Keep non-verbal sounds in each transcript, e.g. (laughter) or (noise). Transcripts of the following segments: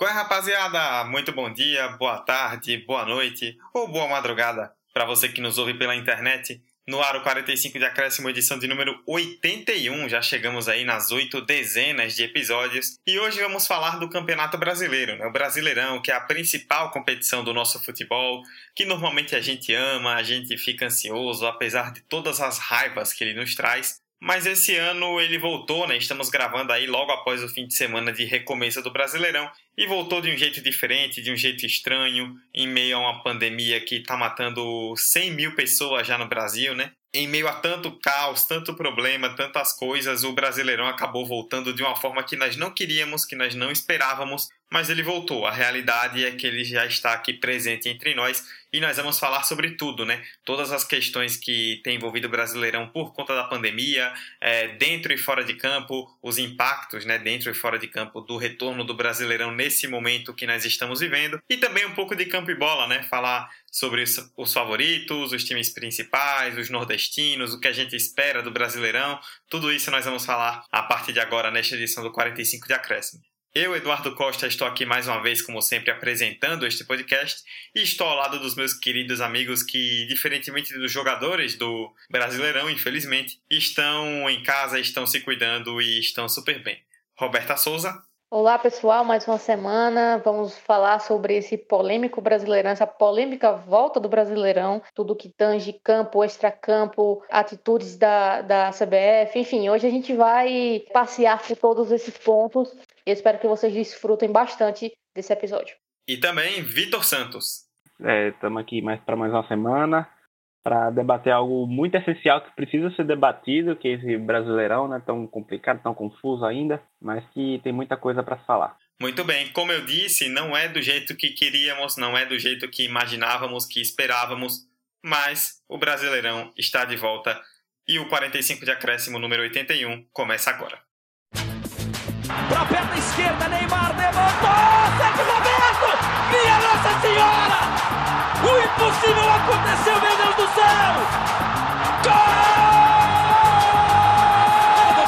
Qual é, rapaziada? Muito bom dia, boa tarde, boa noite ou boa madrugada para você que nos ouve pela internet. No Aro 45 de Acréscimo, edição de número 81. Já chegamos aí nas oito dezenas de episódios. E hoje vamos falar do Campeonato Brasileiro, né? o Brasileirão, que é a principal competição do nosso futebol, que normalmente a gente ama, a gente fica ansioso, apesar de todas as raivas que ele nos traz. Mas esse ano ele voltou, né? Estamos gravando aí logo após o fim de semana de recomeço do Brasileirão e voltou de um jeito diferente, de um jeito estranho, em meio a uma pandemia que está matando 100 mil pessoas já no Brasil, né? Em meio a tanto caos, tanto problema, tantas coisas, o Brasileirão acabou voltando de uma forma que nós não queríamos, que nós não esperávamos, mas ele voltou. A realidade é que ele já está aqui presente entre nós e nós vamos falar sobre tudo, né? Todas as questões que tem envolvido o Brasileirão por conta da pandemia, é, dentro e fora de campo, os impactos, né, dentro e fora de campo do retorno do Brasileirão nesse momento que nós estamos vivendo e também um pouco de campo e bola, né? Falar sobre os favoritos, os times principais, os nordestinos, o que a gente espera do Brasileirão. Tudo isso nós vamos falar a partir de agora nesta edição do 45 de Acréscimo. Eu, Eduardo Costa, estou aqui mais uma vez, como sempre, apresentando este podcast e estou ao lado dos meus queridos amigos que, diferentemente dos jogadores do Brasileirão, infelizmente, estão em casa, estão se cuidando e estão super bem. Roberta Souza. Olá, pessoal, mais uma semana. Vamos falar sobre esse polêmico Brasileirão, essa polêmica volta do Brasileirão, tudo que tange campo, extracampo, atitudes da, da CBF, enfim, hoje a gente vai passear por todos esses pontos e espero que vocês desfrutem bastante desse episódio. E também Vitor Santos. Estamos é, aqui mais para mais uma semana para debater algo muito essencial que precisa ser debatido, que é esse brasileirão, né, tão complicado, tão confuso ainda, mas que tem muita coisa para falar. Muito bem, como eu disse, não é do jeito que queríamos, não é do jeito que imaginávamos, que esperávamos, mas o Brasileirão está de volta e o 45 de acréscimo número 81 começa agora. Para a perna esquerda, Neymar levantou! Sérgio Roberto! Minha Nossa Senhora! O impossível aconteceu, meu Deus do céu! Gol!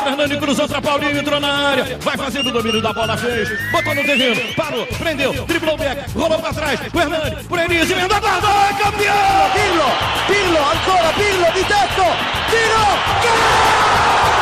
Fernando cruzou para Paulinho, entrou na área, vai fazendo o domínio da bola, fez, botou no terreno, parou, prendeu, driblou o back, rolou para trás, o Hernani, por Enis, emendou, guardou, é campeão! Pirlo, Pirlo, ancora Pirlo, di tetto, tiro, gol!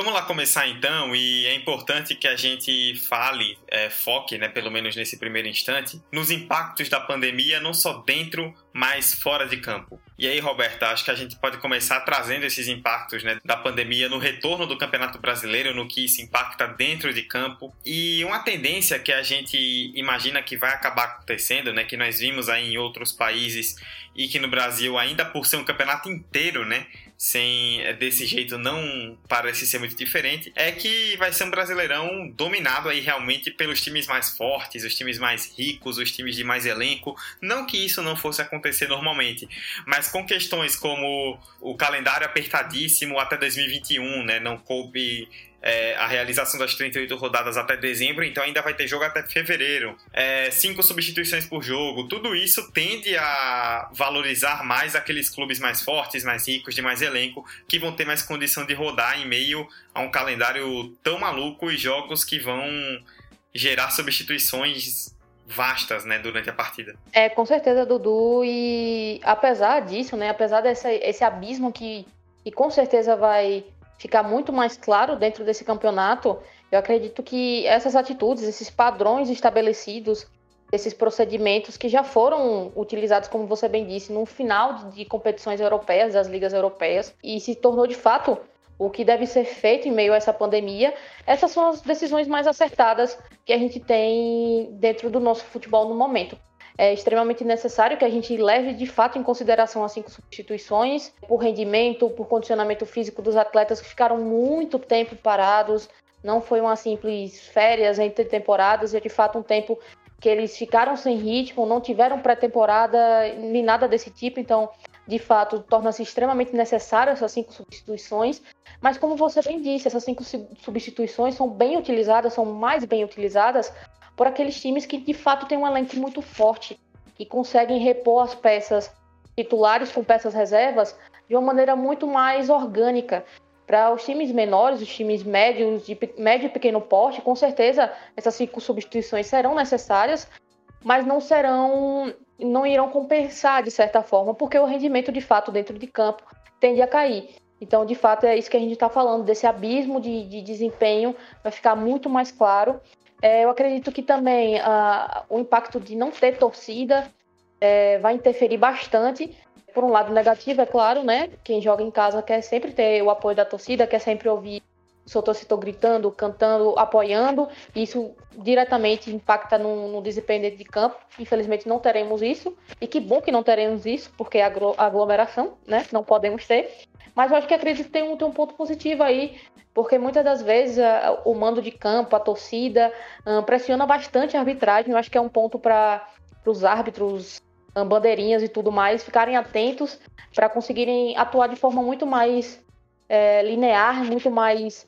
Vamos lá começar então, e é importante que a gente fale, é, foque, né, pelo menos nesse primeiro instante, nos impactos da pandemia, não só dentro, mas fora de campo. E aí, Roberta, acho que a gente pode começar trazendo esses impactos né, da pandemia no retorno do Campeonato Brasileiro, no que isso impacta dentro de campo. E uma tendência que a gente imagina que vai acabar acontecendo, né, que nós vimos aí em outros países e que no Brasil, ainda por ser um campeonato inteiro, né, sem é, desse jeito não parece ser muito diferente, é que vai ser um Brasileirão dominado aí realmente pelos times mais fortes, os times mais ricos, os times de mais elenco. Não que isso não fosse acontecer normalmente, mas com questões como o calendário apertadíssimo até 2021, né? Não coube é, a realização das 38 rodadas até dezembro, então ainda vai ter jogo até fevereiro. É, cinco substituições por jogo, tudo isso tende a valorizar mais aqueles clubes mais fortes, mais ricos, de mais elenco, que vão ter mais condição de rodar em meio a um calendário tão maluco e jogos que vão gerar substituições vastas, né, durante a partida. É, com certeza, Dudu, e apesar disso, né, apesar desse esse abismo que, que com certeza vai ficar muito mais claro dentro desse campeonato, eu acredito que essas atitudes, esses padrões estabelecidos, esses procedimentos que já foram utilizados, como você bem disse, no final de, competições europeias, das ligas europeias, e se tornou de fato o que deve ser feito em meio a essa pandemia, essas são as decisões mais acertadas que a gente tem dentro do nosso futebol no momento é extremamente necessário que a gente leve de fato em consideração as cinco substituições por rendimento, por condicionamento físico dos atletas que ficaram muito tempo parados. Não foi uma simples férias entre temporadas, é de fato um tempo que eles ficaram sem ritmo, não tiveram pré-temporada nem nada desse tipo. Então, de fato, torna-se extremamente necessário essas cinco substituições, mas como você bem disse, essas cinco substituições são bem utilizadas, são mais bem utilizadas por aqueles times que de fato têm um elenco muito forte, que conseguem repor as peças titulares com peças reservas de uma maneira muito mais orgânica. Para os times menores, os times médios, de médio e pequeno porte, com certeza essas cinco substituições serão necessárias, mas não serão não irão compensar de certa forma, porque o rendimento de fato dentro de campo tende a cair. Então, de fato, é isso que a gente está falando, desse abismo de, de, desempenho vai ficar muito mais claro. É, eu acredito que também uh, o impacto de não ter torcida é, vai interferir bastante. Por um lado negativo, é claro, né? Quem joga em casa quer sempre ter o apoio da torcida, quer sempre ouvir seu torcedor gritando, cantando, apoiando. Isso diretamente impacta no, no desempenho dentro de campo. Infelizmente não teremos isso. E que bom que não teremos isso, porque é aglomeração, né? Não podemos ter. Mas eu acho que acredito que tem um, tem um ponto positivo aí, porque muitas das vezes uh, o mando de campo, a torcida, uh, pressiona bastante a arbitragem. Eu acho que é um ponto para os árbitros, um, bandeirinhas e tudo mais, ficarem atentos para conseguirem atuar de forma muito mais é, linear, muito mais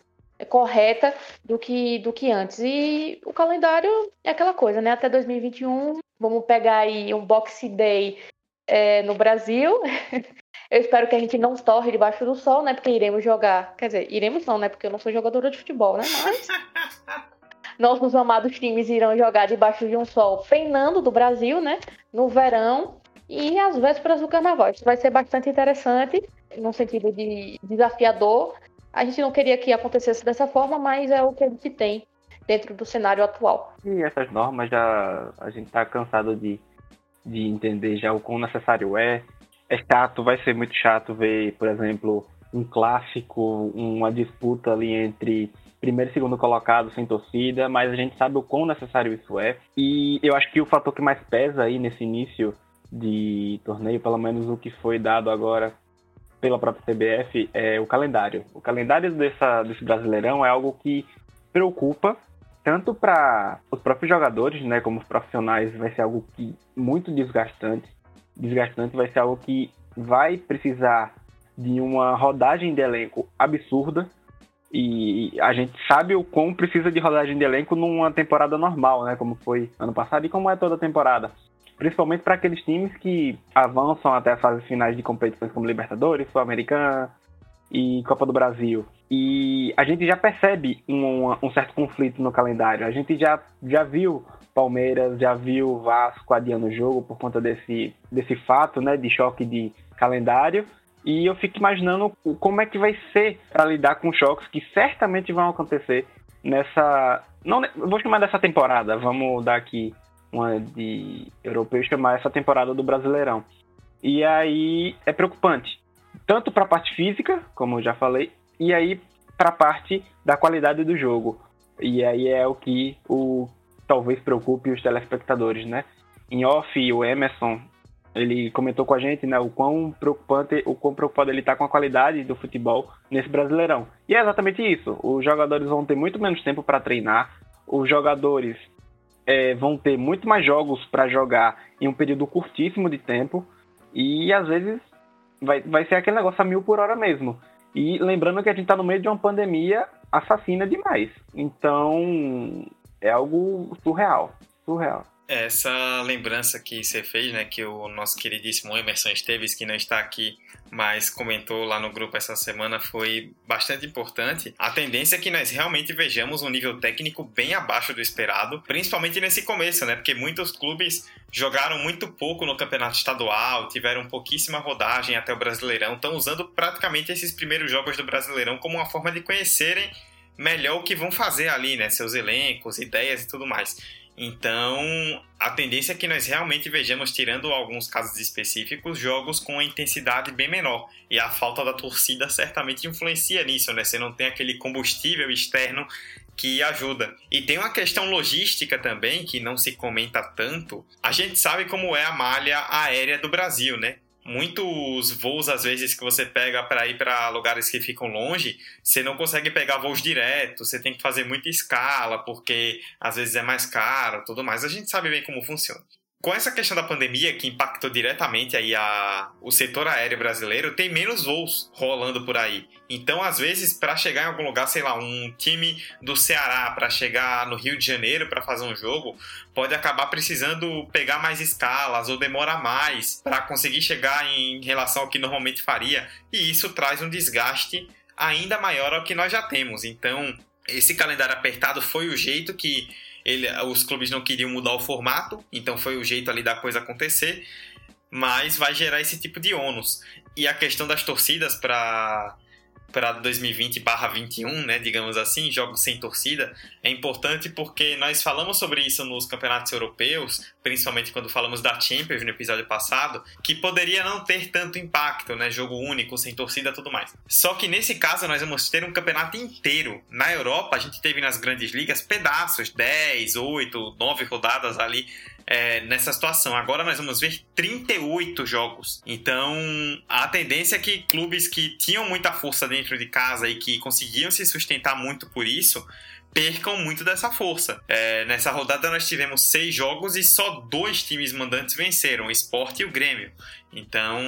correta do que, do que antes. E o calendário é aquela coisa, né? Até 2021, vamos pegar aí um Boxe Day é, no Brasil. (laughs) Eu espero que a gente não torre debaixo do sol, né? Porque iremos jogar. Quer dizer, iremos não, né? Porque eu não sou jogadora de futebol, né? Mas. (laughs) nossos amados times irão jogar debaixo de um sol peinando do Brasil, né? No verão e às vésperas do carnaval. Isso vai ser bastante interessante, no sentido de desafiador, a gente não queria que acontecesse dessa forma, mas é o que a gente tem dentro do cenário atual. E essas normas já a gente está cansado de, de entender já o quão necessário é. É chato, vai ser muito chato ver, por exemplo, um clássico, uma disputa ali entre primeiro e segundo colocado sem torcida, mas a gente sabe o quão necessário isso é. E eu acho que o fator que mais pesa aí nesse início de torneio, pelo menos o que foi dado agora pela própria CBF é o calendário. O calendário dessa, desse Brasileirão é algo que preocupa tanto para os próprios jogadores, né, como os profissionais, vai ser algo que muito desgastante. Desgastante vai ser algo que vai precisar de uma rodagem de elenco absurda. E a gente sabe o quão precisa de rodagem de elenco numa temporada normal, né? Como foi ano passado e como é toda temporada principalmente para aqueles times que avançam até as fases finais de competições como Libertadores, Sul-Americana e Copa do Brasil. E a gente já percebe um, um, certo conflito no calendário. A gente já, já viu Palmeiras, já viu Vasco adiando o jogo por conta desse, desse fato, né, de choque de calendário. E eu fico imaginando como é que vai ser para lidar com choques que certamente vão acontecer nessa. Não, vou chamar dessa temporada, vamos dar aqui uma de europeu chamar essa temporada do Brasileirão. E aí é preocupante, tanto para a parte física, como eu já falei, e aí para a parte da qualidade do jogo. E aí é o que o talvez preocupe os telespectadores, né? Em off, o Emerson, ele comentou com a gente, né, o quão preocupante, o quão preocupado ele está com a qualidade do futebol nesse Brasileirão. E é exatamente isso. Os jogadores vão ter muito menos tempo para treinar. Os jogadores é, vão ter muito mais jogos para jogar em um período curtíssimo de tempo e às vezes vai, vai ser aquele negócio a mil por hora mesmo. E lembrando que a gente está no meio de uma pandemia assassina demais. Então é algo surreal. Surreal. Essa lembrança que você fez, né, que o nosso queridíssimo Emerson Esteves, que não está aqui, mas comentou lá no grupo essa semana, foi bastante importante. A tendência é que nós realmente vejamos um nível técnico bem abaixo do esperado, principalmente nesse começo, né, porque muitos clubes jogaram muito pouco no campeonato estadual, tiveram pouquíssima rodagem até o Brasileirão, estão usando praticamente esses primeiros jogos do Brasileirão como uma forma de conhecerem melhor o que vão fazer ali, né, seus elencos, ideias e tudo mais. Então, a tendência é que nós realmente vejamos, tirando alguns casos específicos, jogos com uma intensidade bem menor. E a falta da torcida certamente influencia nisso, né? Você não tem aquele combustível externo que ajuda. E tem uma questão logística também que não se comenta tanto. A gente sabe como é a malha aérea do Brasil, né? Muitos voos às vezes que você pega para ir para lugares que ficam longe, você não consegue pegar voos diretos, você tem que fazer muita escala porque às vezes é mais caro, tudo mais. A gente sabe bem como funciona. Com essa questão da pandemia que impactou diretamente aí a, o setor aéreo brasileiro, tem menos voos rolando por aí. Então, às vezes, para chegar em algum lugar, sei lá, um time do Ceará para chegar no Rio de Janeiro para fazer um jogo, pode acabar precisando pegar mais escalas ou demora mais para conseguir chegar em relação ao que normalmente faria, e isso traz um desgaste ainda maior ao que nós já temos. Então, esse calendário apertado foi o jeito que ele, os clubes não queriam mudar o formato, então foi o jeito ali da coisa acontecer, mas vai gerar esse tipo de ônus. E a questão das torcidas para para 2020/21, né, digamos assim, jogos sem torcida, é importante porque nós falamos sobre isso nos campeonatos europeus, principalmente quando falamos da Champions no episódio passado, que poderia não ter tanto impacto, né, jogo único, sem torcida, tudo mais. Só que nesse caso nós vamos ter um campeonato inteiro. Na Europa a gente teve nas grandes ligas pedaços, 10, 8, 9 rodadas ali é, nessa situação. Agora nós vamos ver 38 jogos. Então a tendência é que clubes que tinham muita força dentro de casa e que conseguiam se sustentar muito por isso percam muito dessa força. É, nessa rodada nós tivemos seis jogos e só dois times mandantes venceram, o Sport e o Grêmio. Então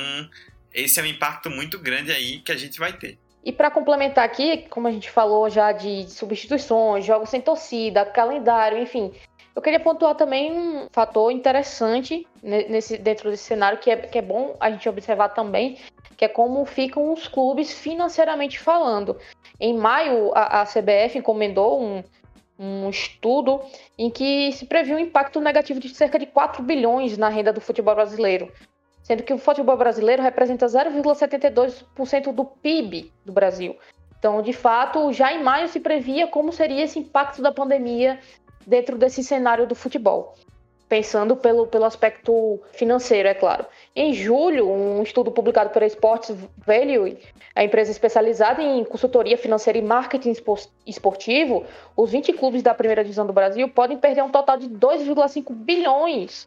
esse é um impacto muito grande aí que a gente vai ter. E para complementar aqui, como a gente falou já de substituições, jogos sem torcida, calendário, enfim, eu queria pontuar também um fator interessante nesse, dentro desse cenário que é, que é bom a gente observar também, que é como ficam os clubes financeiramente falando. Em maio, a, a CBF encomendou um, um estudo em que se previu um impacto negativo de cerca de 4 bilhões na renda do futebol brasileiro, sendo que o futebol brasileiro representa 0,72% do PIB do Brasil. Então, de fato, já em maio se previa como seria esse impacto da pandemia dentro desse cenário do futebol. Pensando pelo, pelo aspecto financeiro, é claro. Em julho, um estudo publicado pela Sports Value, a empresa especializada em consultoria financeira e marketing esportivo, os 20 clubes da primeira divisão do Brasil podem perder um total de 2,5 bilhões.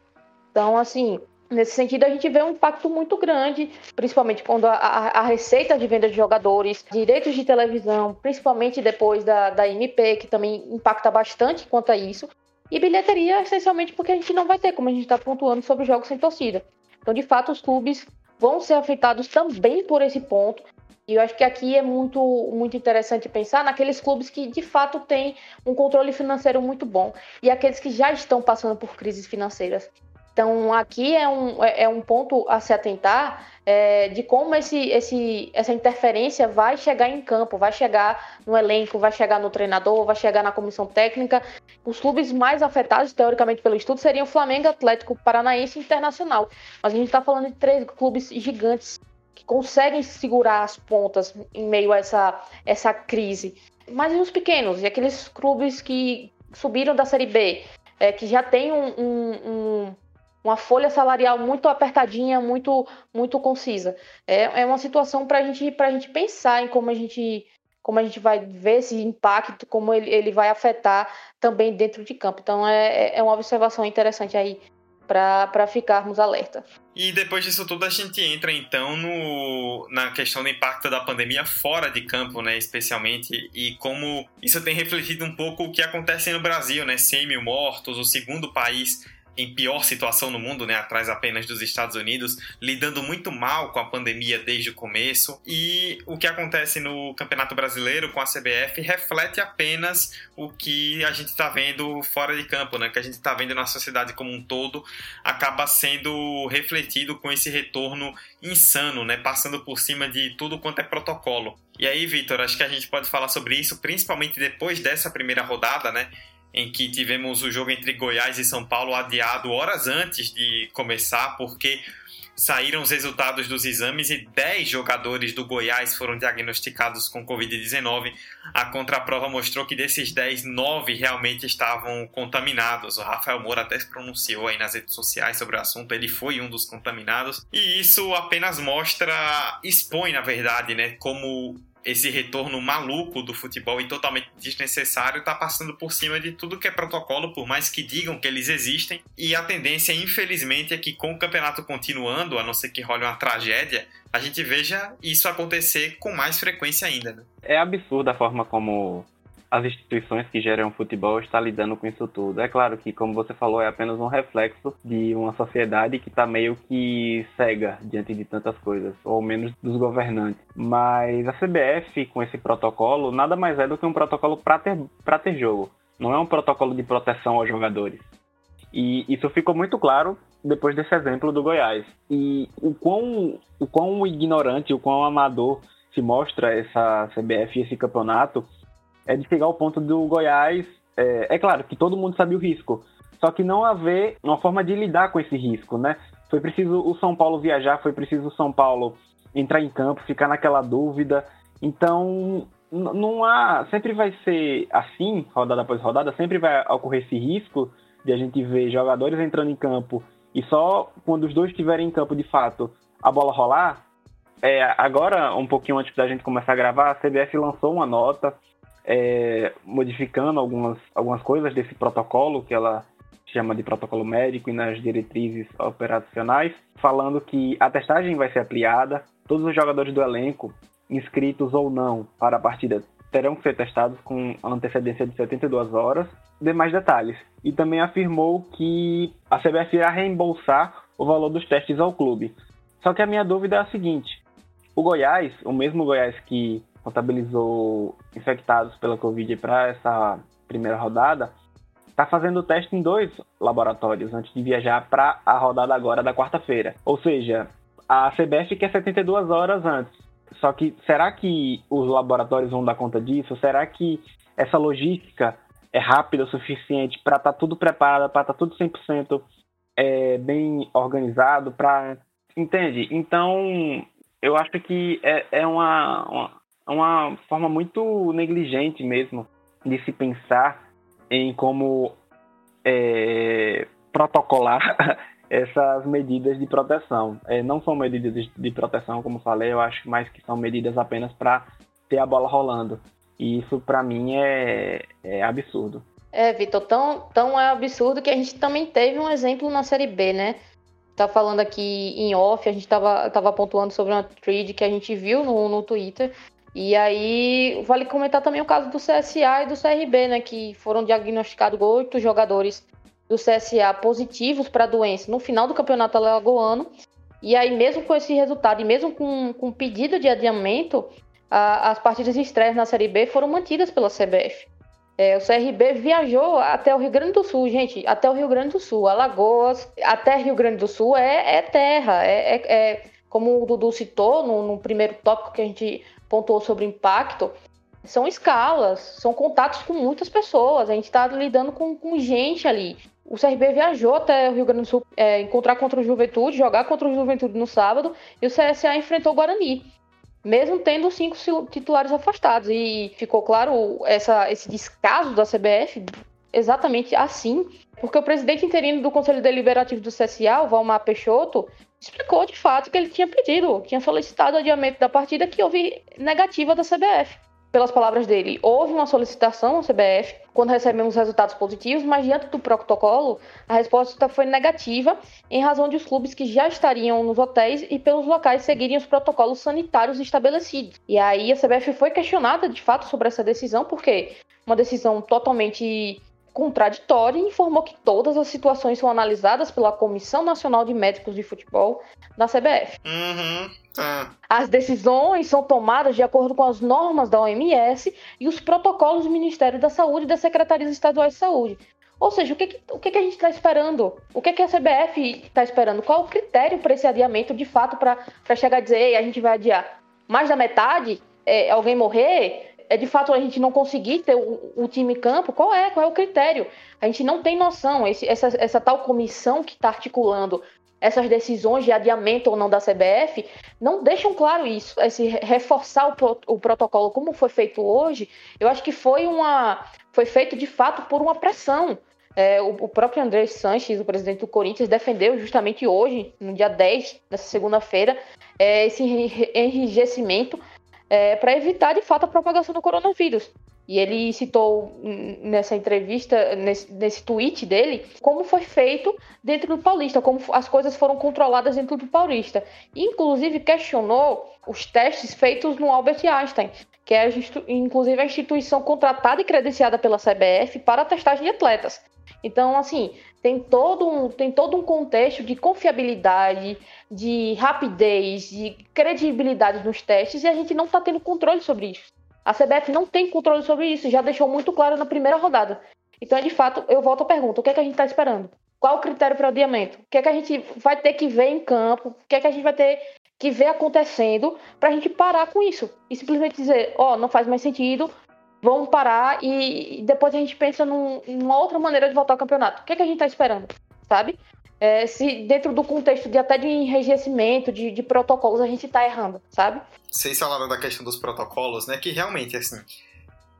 Então, assim, Nesse sentido, a gente vê um impacto muito grande, principalmente quando a, a, receita de venda de jogadores, direitos de televisão, principalmente depois da, da MP, que também impacta bastante quanto a isso, e bilheteria, essencialmente porque a gente não vai ter, como a gente está pontuando sobre jogos sem torcida. Então, de fato, os clubes vão ser afetados também por esse ponto. E eu acho que aqui é muito, muito interessante pensar naqueles clubes que de fato têm um controle financeiro muito bom e aqueles que já estão passando por crises financeiras. Então, aqui é um, é, é um ponto a se atentar é, de como esse, esse, essa interferência vai chegar em campo, vai chegar no elenco, vai chegar no treinador, vai chegar na comissão técnica. Os clubes mais afetados, teoricamente, pelo estudo, seriam Flamengo, Atlético Paranaense e Internacional. Mas a gente está falando de três clubes gigantes que conseguem segurar as pontas em meio a essa, essa crise. Mas e os pequenos? E aqueles clubes que subiram da Série B, é, que já tem um, um, um uma folha salarial muito apertadinha, muito muito concisa. É, é uma situação para gente, a gente pensar em como a gente como a gente vai ver esse impacto, como ele, ele vai afetar também dentro de campo. Então é, é uma observação interessante aí para ficarmos alerta. E depois disso tudo a gente entra então no, na questão do impacto da pandemia fora de campo, né, especialmente, e como isso tem refletido um pouco o que acontece no Brasil, né, 100 mil mortos, o segundo país em pior situação no mundo, né, atrás apenas dos Estados Unidos, lidando muito mal com a pandemia desde o começo. E o que acontece no Campeonato Brasileiro com a CBF reflete apenas o que a gente está vendo fora de campo, né, que a gente está vendo na sociedade como um todo, acaba sendo refletido com esse retorno insano, né, passando por cima de tudo quanto é protocolo. E aí, Vitor, acho que a gente pode falar sobre isso, principalmente depois dessa primeira rodada, né? Em que tivemos o jogo entre Goiás e São Paulo adiado horas antes de começar, porque saíram os resultados dos exames e 10 jogadores do Goiás foram diagnosticados com Covid-19. A contraprova mostrou que desses 10, 9 realmente estavam contaminados. O Rafael Moura até se pronunciou aí nas redes sociais sobre o assunto, ele foi um dos contaminados. E isso apenas mostra, expõe na verdade, né, como esse retorno maluco do futebol e totalmente desnecessário está passando por cima de tudo que é protocolo, por mais que digam que eles existem. E a tendência, infelizmente, é que com o campeonato continuando, a não ser que role uma tragédia, a gente veja isso acontecer com mais frequência ainda. Né? É absurda a forma como as instituições que geram futebol estão lidando com isso tudo. É claro que, como você falou, é apenas um reflexo de uma sociedade que está meio que cega diante de tantas coisas, ou menos dos governantes. Mas a CBF, com esse protocolo, nada mais é do que um protocolo para ter, ter jogo. Não é um protocolo de proteção aos jogadores. E isso ficou muito claro depois desse exemplo do Goiás. E o quão, o quão ignorante, o quão amador se mostra essa CBF e esse campeonato é de chegar ao ponto do Goiás. É, é claro que todo mundo sabe o risco, só que não haver uma forma de lidar com esse risco, né? Foi preciso o São Paulo viajar, foi preciso o São Paulo entrar em campo, ficar naquela dúvida. Então, não há. Sempre vai ser assim, rodada após rodada, sempre vai ocorrer esse risco de a gente ver jogadores entrando em campo e só quando os dois estiverem em campo de fato a bola rolar. É, agora, um pouquinho antes da gente começar a gravar, a CBF lançou uma nota é, modificando algumas, algumas coisas desse protocolo que ela chama de protocolo médico e nas diretrizes operacionais, falando que a testagem vai ser ampliada, todos os jogadores do elenco, inscritos ou não para a partida, terão que ser testados com antecedência de 72 horas. Demais detalhes. E também afirmou que a CBF irá reembolsar o valor dos testes ao clube. Só que a minha dúvida é a seguinte: o Goiás, o mesmo Goiás que contabilizou infectados pela Covid para essa primeira rodada, está fazendo o teste em dois laboratórios antes de viajar para a rodada agora da quarta-feira. Ou seja, a CBF quer 72 horas antes. Só que será que os laboratórios vão dar conta disso? Será que essa logística é rápida o suficiente para estar tá tudo preparado, para estar tá tudo 100% é, bem organizado? Pra... Entende? Então, eu acho que é, é uma, uma, uma forma muito negligente mesmo de se pensar em como é, protocolar (laughs) essas medidas de proteção. É, não são medidas de, de, proteção, como falei, eu acho mais que são medidas apenas para ter a bola rolando. E isso, para mim, é, é absurdo. É, Vitor, tão, tão é absurdo que a gente também teve um exemplo na Série B, né? Tá falando aqui em off, a gente tava, tava pontuando sobre uma trade que a gente viu no, no Twitter. E aí, vale comentar também o caso do CSA e do CRB, né? Que foram diagnosticados oito jogadores do CSA positivos para a doença no final do campeonato alagoano. E aí, mesmo com esse resultado e mesmo com, com pedido de adiamento, a, as partidas de estreia na Série B foram mantidas pela CBF. É, o CRB viajou até o Rio Grande do Sul, gente, até o Rio Grande do Sul, Alagoas, até Rio Grande do Sul é, é terra, é, é, é, como o Dudu citou no, no primeiro tópico que a gente pontuou sobre impacto, são escalas, são contatos com muitas pessoas, a gente está lidando com, com gente ali o CRB viajou até o Rio Grande do Sul é, encontrar contra o Juventude, jogar contra o Juventude no sábado, e o CSA enfrentou o Guarani, mesmo tendo cinco titulares afastados. E ficou claro essa, esse descaso da CBF exatamente assim, porque o presidente interino do Conselho Deliberativo do CSA, o Valmar Peixoto, explicou de fato que ele tinha pedido, tinha solicitado adiamento da partida que houve negativa da CBF pelas palavras dele, houve uma solicitação ao CBF quando recebemos resultados positivos, mas diante do protocolo, a resposta foi negativa em razão de os clubes que já estariam nos hotéis e pelos locais seguirem os protocolos sanitários estabelecidos. E aí a CBF foi questionada de fato sobre essa decisão, porque uma decisão totalmente contraditória e informou que todas as situações são analisadas pela Comissão Nacional de Médicos de Futebol da CBF. Uhum, tá. As decisões são tomadas de acordo com as normas da OMS e os protocolos do Ministério da Saúde e das Secretarias Estaduais de Saúde. Ou seja, o que, que o que, que a gente está esperando? O que, que a CBF está esperando? Qual o critério para esse adiamento, de fato, para chegar a dizer, Ei, a gente vai adiar mais da metade? É, alguém morrer? É de fato a gente não conseguir ter o, o, time campo, qual é? Qual é o critério? A gente não tem noção. Esse, essa, essa tal comissão que está articulando essas decisões de adiamento ou não da CBF não deixam claro isso. Esse reforçar o, o protocolo como foi feito hoje, eu acho que foi uma foi feito de fato por uma pressão. É, o, o, próprio André Sanches, o presidente do Corinthians, defendeu justamente hoje, no dia 10, nessa segunda-feira, é, esse enrijecimento é, para evitar de fato a propagação do coronavírus. E ele citou nessa entrevista, nesse, nesse tweet dele, como foi feito dentro do Paulista, como as coisas foram controladas dentro do Paulista. Inclusive questionou os testes feitos no Albert Einstein, que é inclusive a instituição contratada e credenciada pela CBF para a testagem de atletas. Então, assim, tem todo um, tem todo um contexto de confiabilidade, de rapidez, de credibilidade nos testes, e a gente não está tendo controle sobre isso. A CBF não tem controle sobre isso, já deixou muito claro na primeira rodada. Então, de fato, eu volto à pergunta: o que é que a gente está esperando? Qual o critério para adiamento? O que é que a gente vai ter que ver em campo? O que é que a gente vai ter que ver acontecendo para a gente parar com isso? E simplesmente dizer: ó, oh, não faz mais sentido, vamos parar e depois a gente pensa num, numa outra maneira de voltar ao campeonato. O que é que a gente está esperando? Sabe? É, se dentro do contexto de até de enrijecimento, de, de protocolos, a gente está errando, sabe? Vocês falaram da questão dos protocolos, né? Que realmente, assim,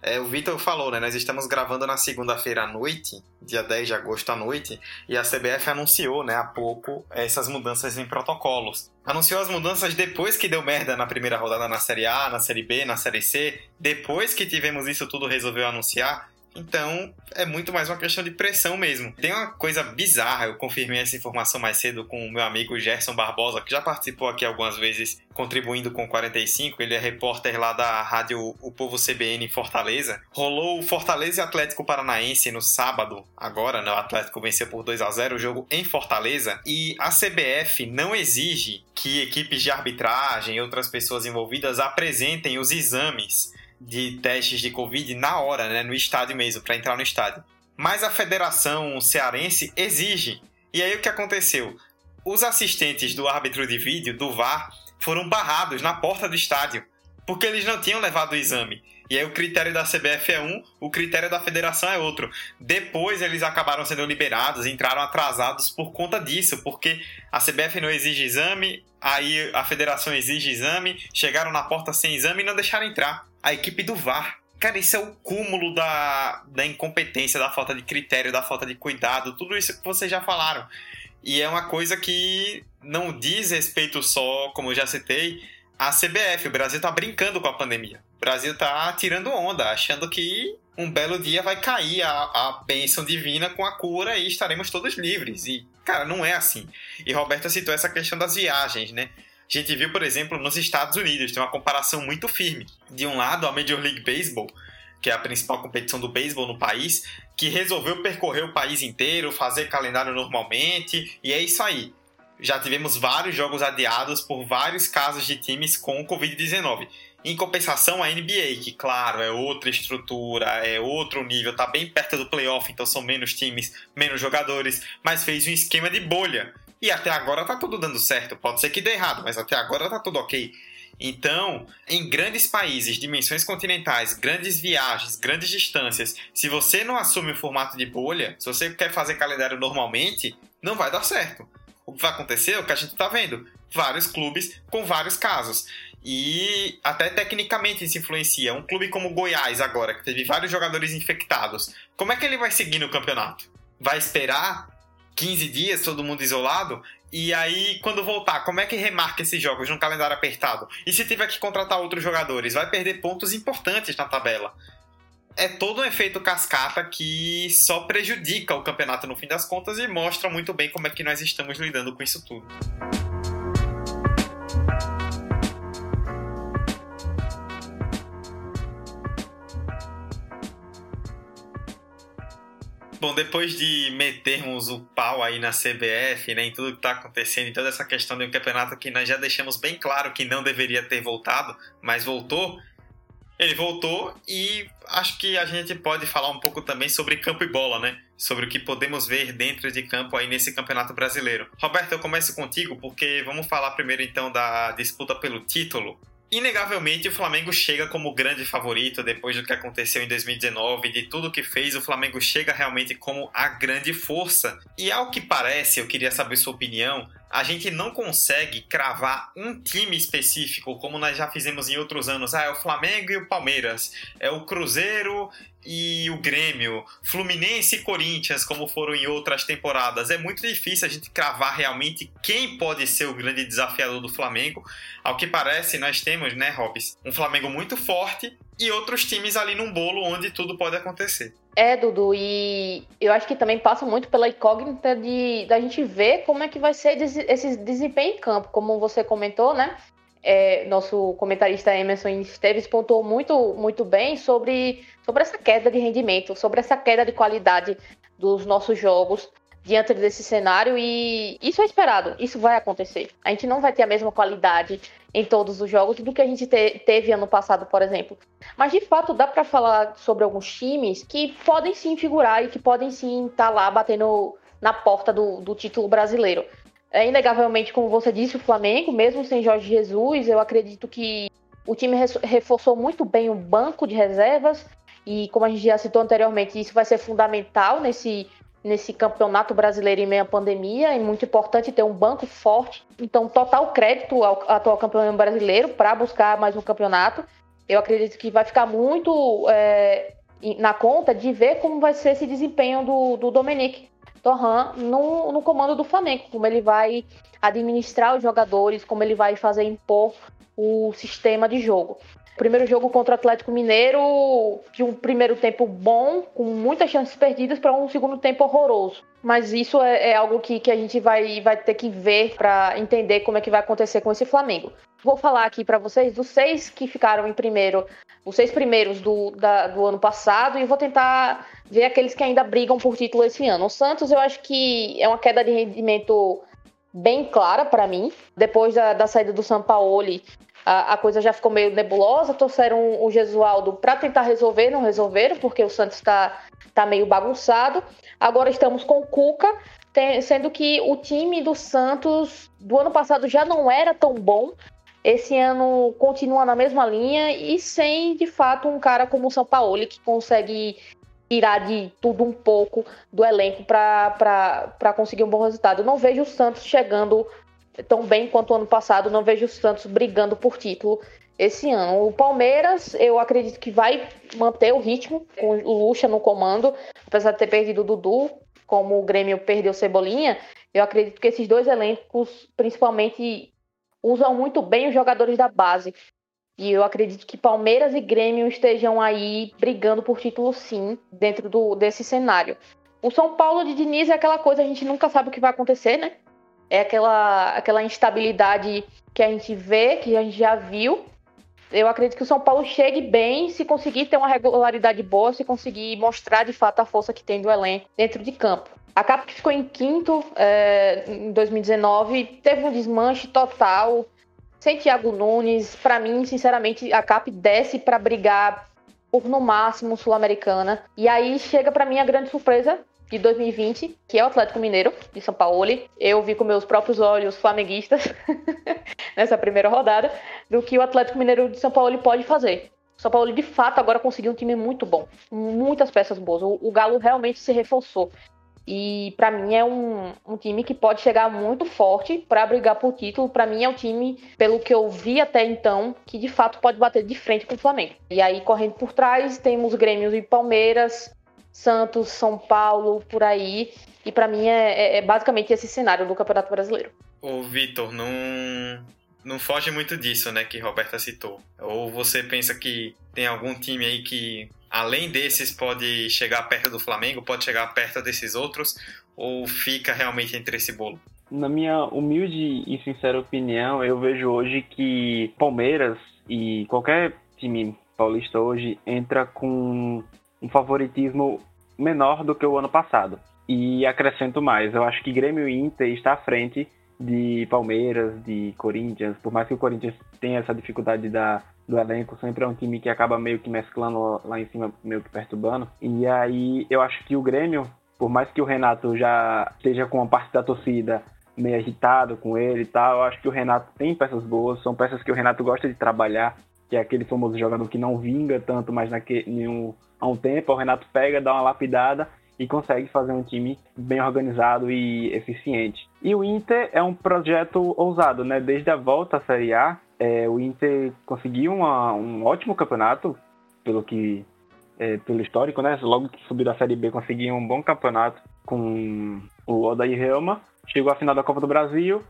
é, o Vitor falou, né? Nós estamos gravando na segunda-feira à noite, dia 10 de agosto à noite, e a CBF anunciou, né, há pouco, essas mudanças em protocolos. Anunciou as mudanças depois que deu merda na primeira rodada na Série A, na Série B, na Série C. Depois que tivemos isso tudo, resolveu anunciar. Então, é muito mais uma questão de pressão mesmo. Tem uma coisa bizarra, eu confirmei essa informação mais cedo com o meu amigo Gerson Barbosa, que já participou aqui algumas vezes contribuindo com 45. Ele é repórter lá da rádio O Povo CBN em Fortaleza. Rolou o Fortaleza e Atlético Paranaense no sábado, agora, né? O Atlético venceu por 2 a 0 o jogo em Fortaleza. E a CBF não exige que equipes de arbitragem e outras pessoas envolvidas apresentem os exames de testes de Covid na hora, né, no estádio mesmo, para entrar no estádio. Mas a Federação Cearense exige. E aí o que aconteceu? Os assistentes do árbitro de vídeo, do VAR, foram barrados na porta do estádio, porque eles não tinham levado o exame. E aí o critério da CBF é um, o critério da federação é outro. Depois eles acabaram sendo liberados, entraram atrasados por conta disso, porque a CBF não exige exame, aí a federação exige exame, chegaram na porta sem exame e não deixaram entrar a equipe do VAR. Cara, isso é o cúmulo da, da incompetência, da falta de critério, da falta de cuidado, tudo isso que vocês já falaram. E é uma coisa que não diz respeito só, como eu já citei, à CBF. O Brasil tá brincando com a pandemia. O Brasil tá tirando onda, achando que um belo dia vai cair a, a bênção divina com a cura e estaremos todos livres. E, cara, não é assim. E Roberta citou essa questão das viagens, né? A gente viu, por exemplo, nos Estados Unidos, tem uma comparação muito firme. De um lado, a Major League Baseball, que é a principal competição do beisebol no país, que resolveu percorrer o país inteiro, fazer calendário normalmente, e é isso aí. Já tivemos vários jogos adiados por vários casos de times com Covid-19. Em compensação, a NBA, que claro, é outra estrutura, é outro nível, tá bem perto do playoff, então são menos times, menos jogadores, mas fez um esquema de bolha, e até agora tá tudo dando certo. Pode ser que dê errado, mas até agora tá tudo ok. Então, em grandes países, dimensões continentais, grandes viagens, grandes distâncias, se você não assume o formato de bolha, se você quer fazer calendário normalmente, não vai dar certo. O que vai acontecer é o que a gente está vendo: vários clubes com vários casos. E até tecnicamente isso influencia. Um clube como Goiás, agora, que teve vários jogadores infectados, como é que ele vai seguir no campeonato? Vai esperar 15 dias, todo mundo isolado. E aí, quando voltar, como é que remarca esses jogos num calendário apertado? E se tiver que contratar outros jogadores, vai perder pontos importantes na tabela. É todo um efeito cascata que só prejudica o campeonato no fim das contas e mostra muito bem como é que nós estamos lidando com isso tudo. Bom, depois de metermos o pau aí na CBF, né, em tudo que está acontecendo, em toda essa questão de um campeonato que nós já deixamos bem claro que não deveria ter voltado, mas voltou, ele voltou e acho que a gente pode falar um pouco também sobre campo e bola, né? Sobre o que podemos ver dentro de campo aí nesse Campeonato Brasileiro. Roberto, eu começo contigo porque vamos falar primeiro então da disputa pelo título. Inegavelmente, o Flamengo chega como grande favorito depois do que aconteceu em 2019, de tudo que fez, o Flamengo chega realmente como a grande força. E ao que parece, eu queria saber sua opinião, a gente não consegue cravar um time específico, como nós já fizemos em outros anos. Ah, é o Flamengo e o Palmeiras, é o Cruzeiro e o Grêmio, Fluminense e Corinthians, como foram em outras temporadas. É muito difícil a gente cravar realmente quem pode ser o grande desafiador do Flamengo. Ao que parece, nós temos, né, Robs, um Flamengo muito forte e outros times ali num bolo onde tudo pode acontecer. É, Dudu, e eu acho que também passa muito pela incógnita de da gente ver como é que vai ser esse desempenho em campo, como você comentou, né? é, nosso comentarista Emerson Esteves pontuou muito, muito bem sobre, sobre essa queda de rendimento, sobre essa queda de qualidade dos nossos jogos diante desse cenário e isso é esperado, isso vai acontecer. A gente não vai ter a mesma qualidade em todos os jogos do que a gente te, teve ano passado, por exemplo. Mas de fato dá para falar sobre alguns times que podem sim figurar e que podem sim estar tá lá batendo na porta do, do título brasileiro. É, inegavelmente, como você disse, o Flamengo, mesmo sem Jorge Jesus, eu acredito que o time reforçou muito bem o banco de reservas e, como a gente já citou anteriormente, isso vai ser fundamental nesse nesse campeonato brasileiro em meio à pandemia. É muito importante ter um banco forte. Então, total crédito ao atual campeão brasileiro para buscar mais um campeonato. Eu acredito que vai ficar muito é, na conta de ver como vai ser esse desempenho do, do Dominique Torran no, no comando do Flamengo, como ele vai administrar os jogadores, como ele vai fazer impor o sistema de jogo. Primeiro jogo contra o Atlético Mineiro, de um primeiro tempo bom, com muitas chances perdidas, para um segundo tempo horroroso. Mas isso é, é algo que, que a gente vai, vai ter que ver para entender como é que vai acontecer com esse Flamengo. Vou falar aqui para vocês dos seis que ficaram em primeiro, os seis primeiros do, da, do ano passado, e vou tentar ver aqueles que ainda brigam por título esse ano. O Santos, eu acho que é uma queda de rendimento bem clara para mim. Depois da, da saída do Sampaoli, a, a coisa já ficou meio nebulosa. Trouxeram o Gesualdo para tentar resolver, não resolveram, porque o Santos está tá meio bagunçado. Agora estamos com o Cuca, tem, sendo que o time do Santos do ano passado já não era tão bom. Esse ano continua na mesma linha e sem, de fato, um cara como o São Paulo que consegue tirar de tudo um pouco do elenco para conseguir um bom resultado. Eu não vejo o Santos chegando tão bem quanto o ano passado. Não vejo o Santos brigando por título esse ano. O Palmeiras, eu acredito que vai manter o ritmo com o Lucha no comando, apesar de ter perdido o Dudu, como o Grêmio perdeu Cebolinha. Eu acredito que esses dois elencos, principalmente, usam muito bem os jogadores da base. E eu acredito que Palmeiras e Grêmio estejam aí brigando por título, sim, dentro do, desse cenário. O São Paulo de Diniz é aquela coisa, a gente nunca sabe o que vai acontecer, né? É aquela, aquela instabilidade que a gente vê, que a gente já viu. Eu acredito que o São Paulo chegue bem se conseguir ter uma regularidade boa, se conseguir mostrar de fato a força que tem do elenco dentro de campo. A CAP que ficou em quinto é, em 2019 teve um desmanche total. Sem Thiago Nunes, para mim, sinceramente, a CAP desce para brigar por no máximo Sul-Americana. E aí chega para mim a grande surpresa de 2020, que é o Atlético Mineiro de São Paulo. Eu vi com meus próprios olhos flamenguistas (laughs) nessa primeira rodada do que o Atlético Mineiro de São Paulo pode fazer. São Paulo de fato agora conseguiu um time muito bom, muitas peças boas. O, o Galo realmente se reforçou. E para mim é um, um, time que pode chegar muito forte para brigar por título. Para mim é um time, pelo que eu vi até então, que de fato pode bater de frente com o Flamengo. E aí correndo por trás temos Grêmio e Palmeiras, Santos, São Paulo, por aí. E para mim é, é, é, basicamente esse cenário do Campeonato Brasileiro. O Vitor, não, não foge muito disso, né, que Roberta citou. Ou você pensa que tem algum time aí que, além desses, pode chegar perto do Flamengo, pode chegar perto desses outros, ou fica realmente entre esse bolo? Na minha humilde e sincera opinião, eu vejo hoje que Palmeiras e qualquer time paulista hoje entra com um favoritismo menor do que o ano passado. E acrescento mais, eu acho que Grêmio e Inter está à frente de Palmeiras, de Corinthians, por mais que o Corinthians tenha essa dificuldade da, do elenco, sempre é um time que acaba meio que mesclando lá em cima, meio que perturbando. E aí eu acho que o Grêmio, por mais que o Renato já esteja com uma parte da torcida meio agitado com ele e tal, eu acho que o Renato tem peças boas, são peças que o Renato gosta de trabalhar, que é aquele famoso jogador que não vinga tanto, mas naquele, um há um tempo, o Renato pega, dá uma lapidada e consegue fazer um time bem organizado e eficiente. E o Inter é um projeto ousado, né? Desde a volta à Série A, é, o Inter conseguiu uma, um ótimo campeonato, pelo que é, pelo histórico, né? Logo que subiu da Série B, conseguiu um bom campeonato com o Odair Helma. Chegou à final da Copa do Brasil.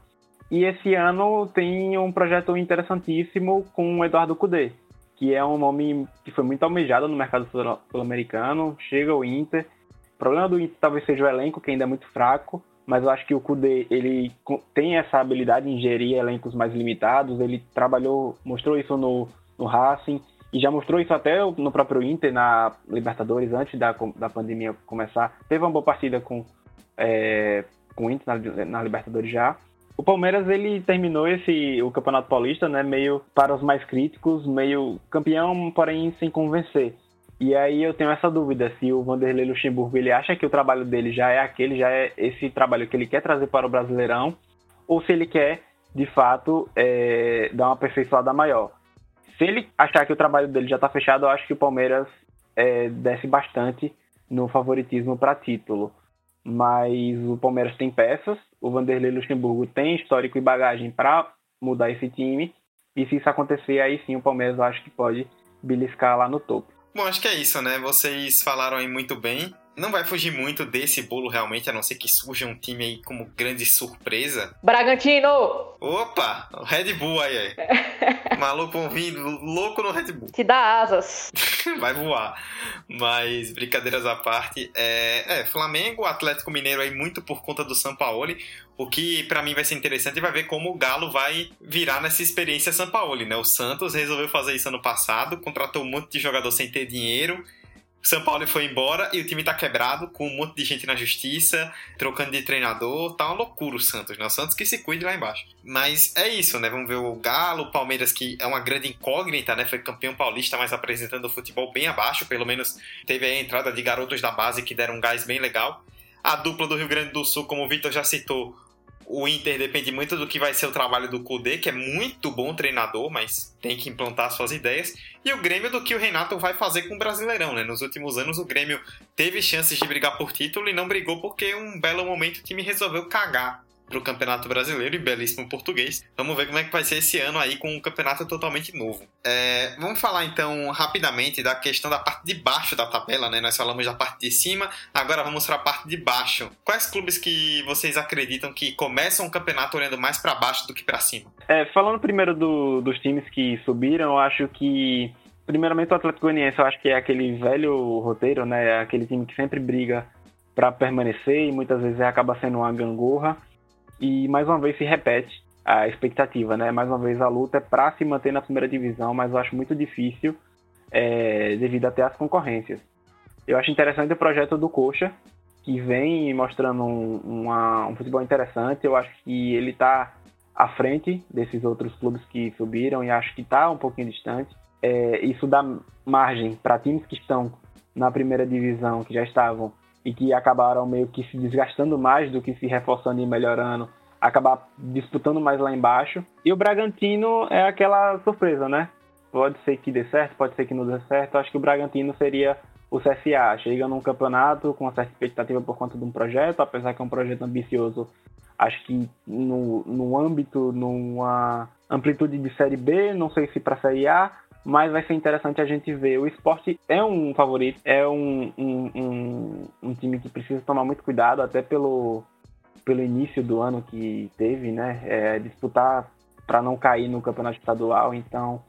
E esse ano tem um projeto interessantíssimo com o Eduardo Cudê, que é um nome que foi muito almejado no mercado sul-americano. Chega o Inter. O problema do Inter talvez seja o elenco, que ainda é muito fraco, mas eu acho que o Kudê, ele tem essa habilidade em gerir elencos mais limitados, ele trabalhou, mostrou isso no, no Racing, e já mostrou isso até no próprio Inter, na Libertadores, antes da, da pandemia começar. Teve uma boa partida com, é, com o Inter na, na Libertadores já. O Palmeiras ele terminou esse o Campeonato Paulista, né, meio para os mais críticos, meio campeão, porém sem convencer. E aí eu tenho essa dúvida se o Vanderlei Luxemburgo ele acha que o trabalho dele já é aquele, já é esse trabalho que ele quer trazer para o Brasileirão, ou se ele quer de fato é, dar uma aperfeiçoada maior. Se ele achar que o trabalho dele já está fechado, eu acho que o Palmeiras é, desce bastante no favoritismo para título. Mas o Palmeiras tem peças, o Vanderlei Luxemburgo tem histórico e bagagem para mudar esse time. E se isso acontecer, aí sim o Palmeiras acho que pode beliscar lá no topo. Bom, acho que é isso, né? Vocês falaram aí muito bem. Não vai fugir muito desse bolo realmente, a não ser que surja um time aí como grande surpresa. Bragantino! Opa! O Red Bull aí, aí. (laughs) Maluco vindo, louco no Red Bull. Te dá asas. (laughs) vai voar. Mas, brincadeiras à parte, é, é, Flamengo, Atlético Mineiro aí muito por conta do São Paulo. O que para mim vai ser interessante vai ver como o Galo vai virar nessa experiência São Paulo, né? O Santos resolveu fazer isso ano passado, contratou um monte de jogador sem ter dinheiro são Paulo foi embora e o time tá quebrado, com um monte de gente na justiça, trocando de treinador, tá uma loucura o Santos, né? O Santos que se cuide lá embaixo. Mas é isso, né? Vamos ver o Galo, o Palmeiras, que é uma grande incógnita, né? Foi campeão paulista, mas apresentando o futebol bem abaixo, pelo menos teve a entrada de garotos da base que deram um gás bem legal. A dupla do Rio Grande do Sul, como o Vitor já citou, o Inter depende muito do que vai ser o trabalho do Kudê, que é muito bom treinador, mas tem que implantar suas ideias. E o Grêmio do que o Renato vai fazer com o Brasileirão, né? Nos últimos anos o Grêmio teve chances de brigar por título e não brigou porque um belo momento o time resolveu cagar para o Campeonato Brasileiro e belíssimo português. Vamos ver como é que vai ser esse ano aí com um campeonato totalmente novo. É, vamos falar então rapidamente da questão da parte de baixo da tabela, né? Nós falamos da parte de cima, agora vamos para a parte de baixo. Quais clubes que vocês acreditam que começam o campeonato olhando mais para baixo do que para cima? É, falando primeiro do, dos times que subiram, eu acho que primeiramente o Atlético Goianiense, eu acho que é aquele velho roteiro, né? É aquele time que sempre briga para permanecer e muitas vezes acaba sendo uma gangorra e mais uma vez se repete a expectativa, né? Mais uma vez a luta é para se manter na primeira divisão, mas eu acho muito difícil é, devido até às concorrências. Eu acho interessante o projeto do Coxa, que vem mostrando um, uma, um futebol interessante. Eu acho que ele está à frente desses outros clubes que subiram e acho que está um pouquinho distante. É, isso dá margem para times que estão na primeira divisão, que já estavam e que acabaram meio que se desgastando mais do que se reforçando e melhorando, acabar disputando mais lá embaixo. E o Bragantino é aquela surpresa, né? Pode ser que dê certo, pode ser que não dê certo. Acho que o Bragantino seria o CSA. Chega num campeonato com uma certa expectativa por conta de um projeto, apesar que é um projeto ambicioso. Acho que no, no âmbito, numa amplitude de Série B, não sei se para Série A, mas vai ser interessante a gente ver. O esporte é um favorito, é um, um, um, um time que precisa tomar muito cuidado, até pelo, pelo início do ano que teve, né? É, disputar para não cair no campeonato estadual. Então,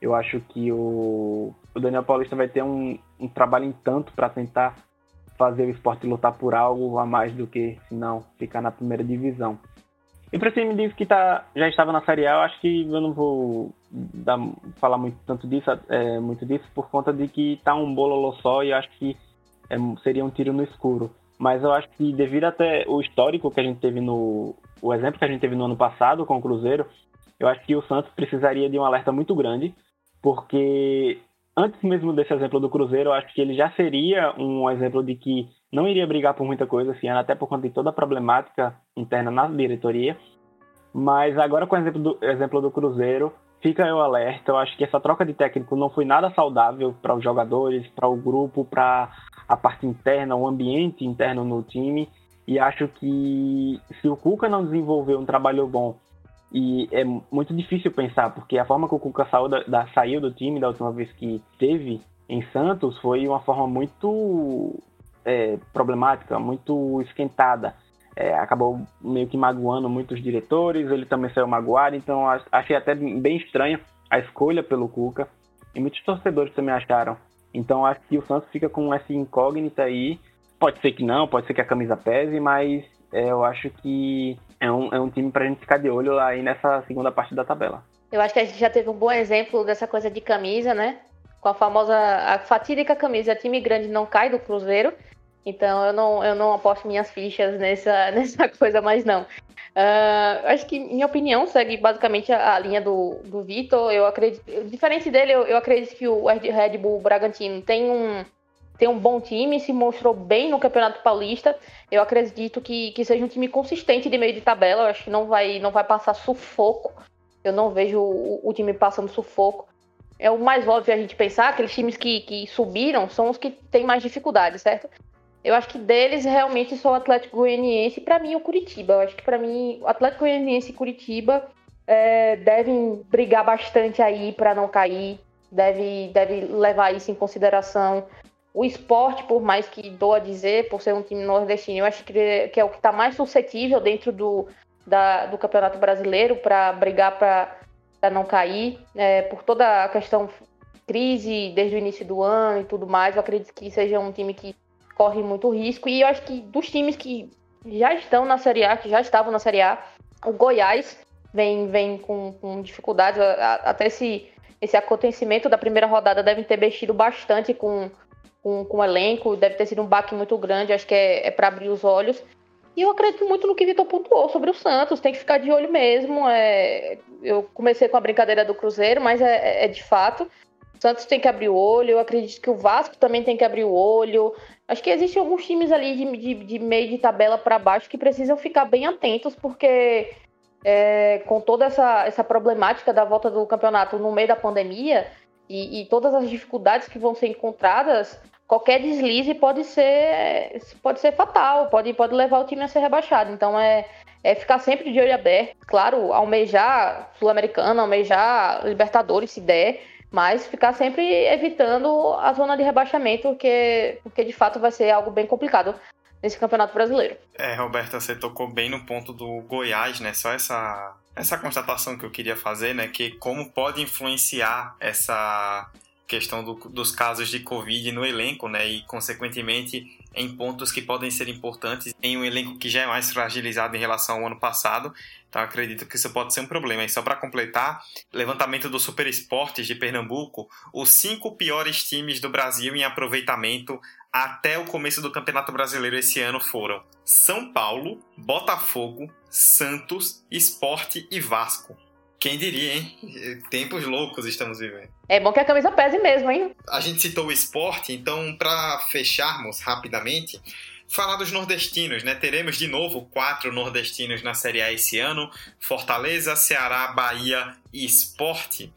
eu acho que o, o Daniel Paulista vai ter um, um trabalho em tanto para tentar fazer o esporte lutar por algo a mais do que, se não, ficar na primeira divisão. E para quem me diz que tá, já estava na Série A, eu acho que eu não vou dar, falar muito tanto disso, é, muito disso por conta de que tá um bololô só e eu acho que é, seria um tiro no escuro. Mas eu acho que devido até o histórico que a gente teve no. o exemplo que a gente teve no ano passado com o Cruzeiro, eu acho que o Santos precisaria de um alerta muito grande, porque antes mesmo desse exemplo do Cruzeiro, eu acho que ele já seria um exemplo de que não iria brigar por muita coisa ano, até por conta de toda a problemática interna na diretoria. Mas agora, com o exemplo do, exemplo do Cruzeiro, fica eu alerta. Eu acho que essa troca de técnico não foi nada saudável para os jogadores, para o grupo, para a parte interna, o ambiente interno no time. E acho que se o Cuca não desenvolver um trabalho bom, e é muito difícil pensar, porque a forma que o Cuca saiu, da, da, saiu do time da última vez que teve em Santos foi uma forma muito é, problemática, muito esquentada. É, acabou meio que magoando muitos diretores, ele também saiu magoado, então achei até bem estranho a escolha pelo Cuca. E muitos torcedores também acharam. Então acho que o Santos fica com essa incógnita aí. Pode ser que não, pode ser que a camisa pese, mas é, eu acho que é um, é um time pra gente ficar de olho aí nessa segunda parte da tabela. Eu acho que a gente já teve um bom exemplo dessa coisa de camisa, né? Com a famosa, a fatídica camisa, time grande não cai do Cruzeiro. Então eu não, eu não aposto minhas fichas nessa, (laughs) nessa coisa mais não. Uh, acho que, minha opinião, segue basicamente a, a linha do, do Vitor. Eu acredito, diferente dele, eu, eu, acredito que o Red Bull Bragantino tem um, tem um bom time, se mostrou bem no Campeonato Paulista. Eu acredito que, que seja um time consistente de meio de tabela. Eu acho que não vai, não vai passar sufoco. Eu não vejo o, o time passando sufoco. É o mais óbvio a gente pensar, aqueles times que, que subiram são os que têm mais dificuldade, certo? Eu acho que deles realmente só o Atlético Goianiense e para mim o Curitiba. Eu acho que para mim o Atlético Goianiense e Curitiba é, devem brigar bastante aí para não cair, deve, deve levar isso em consideração. O esporte, por mais que doa dizer, por ser um time nordestino, eu acho que, é o que está mais suscetível dentro do, da, do Campeonato Brasileiro para brigar para não cair, é, por toda a questão crise desde o início do ano e tudo mais. Eu acredito que seja um time que corre muito risco. E eu acho que dos times que já estão na Série A, que já estavam na Série A, o Goiás vem, vem com, com dificuldades. Até esse, esse acontecimento da primeira rodada deve ter mexido bastante com, com, com o elenco, deve ter sido um baque muito grande. Acho que é, é para abrir os olhos. E eu acredito muito no que Vitor pontuou sobre o Santos, tem que ficar de olho mesmo. É... Eu comecei com a brincadeira do Cruzeiro, mas é, é de fato. O Santos tem que abrir o olho, eu acredito que o Vasco também tem que abrir o olho. Acho que existem alguns times ali de, de, de meio de tabela para baixo que precisam ficar bem atentos, porque é, com toda essa, essa problemática da volta do campeonato no meio da pandemia e, e, todas as dificuldades que vão ser encontradas, qualquer deslize pode ser, pode ser fatal, pode, pode levar o time a ser rebaixado. Então é, é ficar sempre de olho aberto. Claro, almejar Sul-Americana, almejar Libertadores se der, mas ficar sempre evitando a zona de rebaixamento, porque, porque de fato vai ser algo bem complicado nesse Campeonato Brasileiro. É, Roberta, você tocou bem no ponto do Goiás, né? Só essa, essa constatação que eu queria fazer, né? Que como pode influenciar essa questão do, dos casos de Covid no elenco, né? E, consequentemente, em pontos que podem ser importantes em um elenco que já é mais fragilizado em relação ao ano passado. Então acredito que isso pode ser um problema. E só para completar, levantamento do Super Esportes de Pernambuco, os cinco piores times do Brasil em aproveitamento até o começo do Campeonato Brasileiro esse ano foram São Paulo, Botafogo, Santos, Esporte e Vasco. Quem diria, hein? Tempos loucos estamos vivendo. É bom que a camisa pese mesmo, hein? A gente citou o esporte, então, para fecharmos rapidamente, falar dos nordestinos, né? Teremos de novo quatro nordestinos na Série A esse ano: Fortaleza, Ceará, Bahia e Esporte.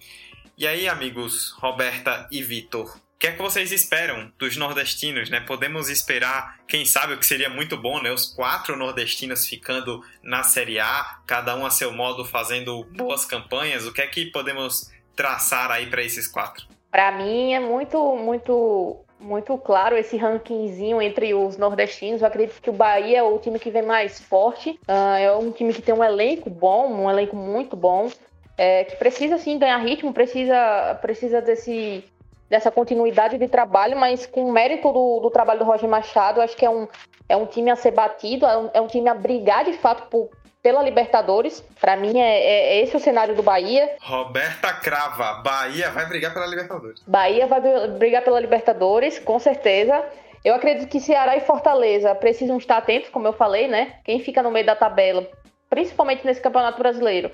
E aí, amigos, Roberta e Vitor, o que é que vocês esperam dos nordestinos, né? Podemos esperar, quem sabe, o que seria muito bom, né? Os quatro nordestinos ficando na Série A, cada um a seu modo fazendo boas campanhas. O que é que podemos traçar aí para esses quatro? Para mim é muito, muito, muito claro esse rankingzinho entre os nordestinos. Eu acredito que o Bahia é o time que vem mais forte. Uh, é um time que tem um elenco bom, um elenco muito bom. É, que precisa sim ganhar ritmo, precisa, precisa desse dessa continuidade de trabalho, mas com o mérito do, do trabalho do Roger Machado, acho que é um, é um time a ser batido, é um, é um time a brigar de fato por, pela Libertadores. Para mim, é, é, é, esse o cenário do Bahia. Roberta Crava, Bahia vai brigar pela Libertadores. Bahia vai brigar pela Libertadores, com certeza. Eu acredito que Ceará e Fortaleza precisam estar atentos, como eu falei, né? Quem fica no meio da tabela, principalmente nesse Campeonato Brasileiro,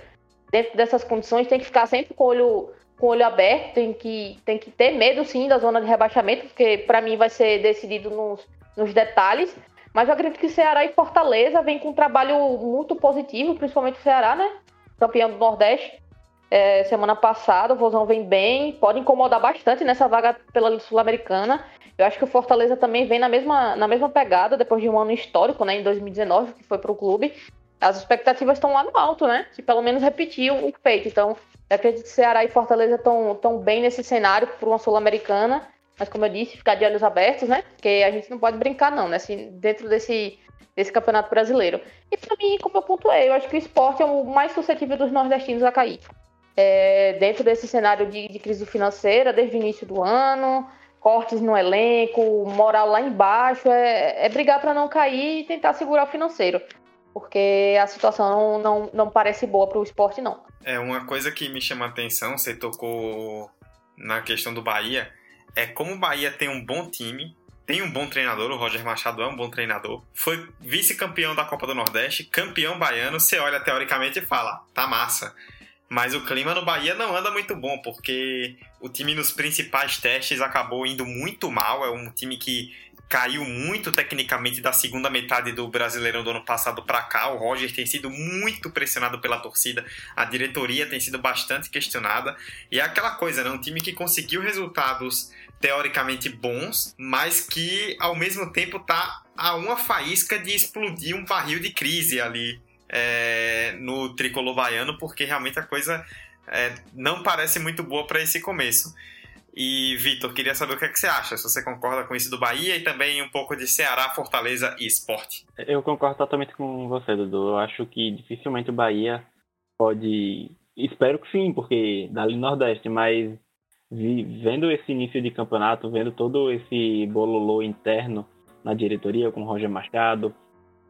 dentro dessas condições, tem que ficar sempre com o olho com o olho aberto, tem que, tem que ter medo sim da zona de rebaixamento, porque para mim vai ser decidido nos, nos detalhes. Mas eu acredito que Ceará e Fortaleza vem com um trabalho muito positivo, principalmente o Ceará, né? Campeão do Nordeste. É, semana passada, o Vozão vem bem, pode incomodar bastante nessa vaga pela Sul-Americana. Eu acho que o Fortaleza também vem na mesma, na mesma pegada, depois de um ano histórico, né, em 2019, que foi para o clube. As expectativas estão lá no alto, né? De pelo menos repetir o feito. Então, eu acredito que Ceará e Fortaleza estão tão bem nesse cenário para uma Sul-Americana, mas como eu disse, ficar de olhos abertos, né? Porque a gente não pode brincar, não, né? Assim, dentro desse, desse campeonato brasileiro. E para mim, como eu pontuei, eu acho que o esporte é o mais suscetível dos nordestinos a cair. É, dentro desse cenário de, de crise financeira, desde o início do ano, cortes no elenco, moral lá embaixo, é, é brigar para não cair e tentar segurar o financeiro. porque a situação não, não parece boa para o esporte, não. É, uma coisa que me chama a atenção, você tocou na questão do Bahia, é como o Bahia tem um bom time, tem um bom treinador, o Roger Machado é um bom treinador, foi vice-campeão da Copa do Nordeste, campeão baiano, você olha teoricamente e fala, tá massa. Mas o clima no Bahia não anda muito bom, porque o time nos principais testes acabou indo muito mal. É um time que caiu muito tecnicamente da segunda metade do Brasileirão do ano passado para cá. O Roger tem sido muito pressionado pela torcida, a diretoria tem sido bastante questionada. E é aquela coisa, né? Um time que conseguiu resultados teoricamente bons, mas que ao mesmo tempo tá a uma faísca de explodir um barril de crise ali é, no tricolor baiano, porque realmente a coisa é, não parece muito boa para esse começo. E, Vitor, queria saber o que, é que você acha, se você concorda com isso do Bahia e também um pouco de Ceará, Fortaleza e Esporte. Eu concordo totalmente com você, Dudu. Eu acho que dificilmente o Bahia pode. Espero que sim, porque dali no Nordeste, mas vendo esse início de campeonato, vendo todo esse bololô interno na diretoria com o Roger Machado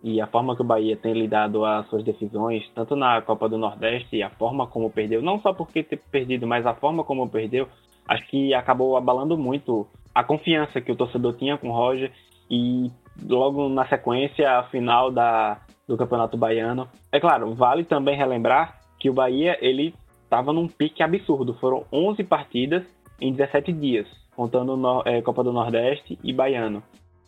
e a forma que o Bahia tem lidado às suas decisões, tanto na Copa do Nordeste e a forma como perdeu, não só porque ter perdido, mas a forma como perdeu, acho que acabou abalando muito a confiança que o torcedor tinha com o Roger e logo na sequência a final da, do Campeonato Baiano. É claro, vale também relembrar que o Bahia ele estava num pique absurdo. Foram 11 partidas em 17 dias, contando no, é, Copa do Nordeste e Baiano.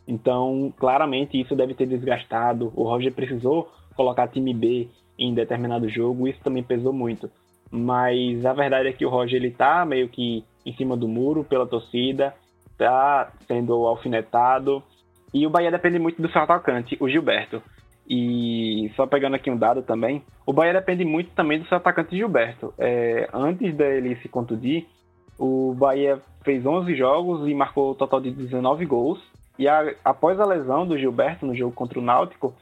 Então, claramente isso deve ter desgastado. O Roger precisou colocar time B em determinado jogo, isso também pesou muito. Mas a verdade é que o Roger ele tá meio que em cima do muro pela torcida, tá sendo alfinetado. E o Bahia depende muito do seu atacante, o Gilberto. E só pegando aqui um dado também, o Bahia depende muito também do seu atacante Gilberto. É, antes dele se contundir, o Bahia fez 11 jogos e marcou um total de 19 gols. E a, após a lesão do Gilberto no jogo contra o Náutico,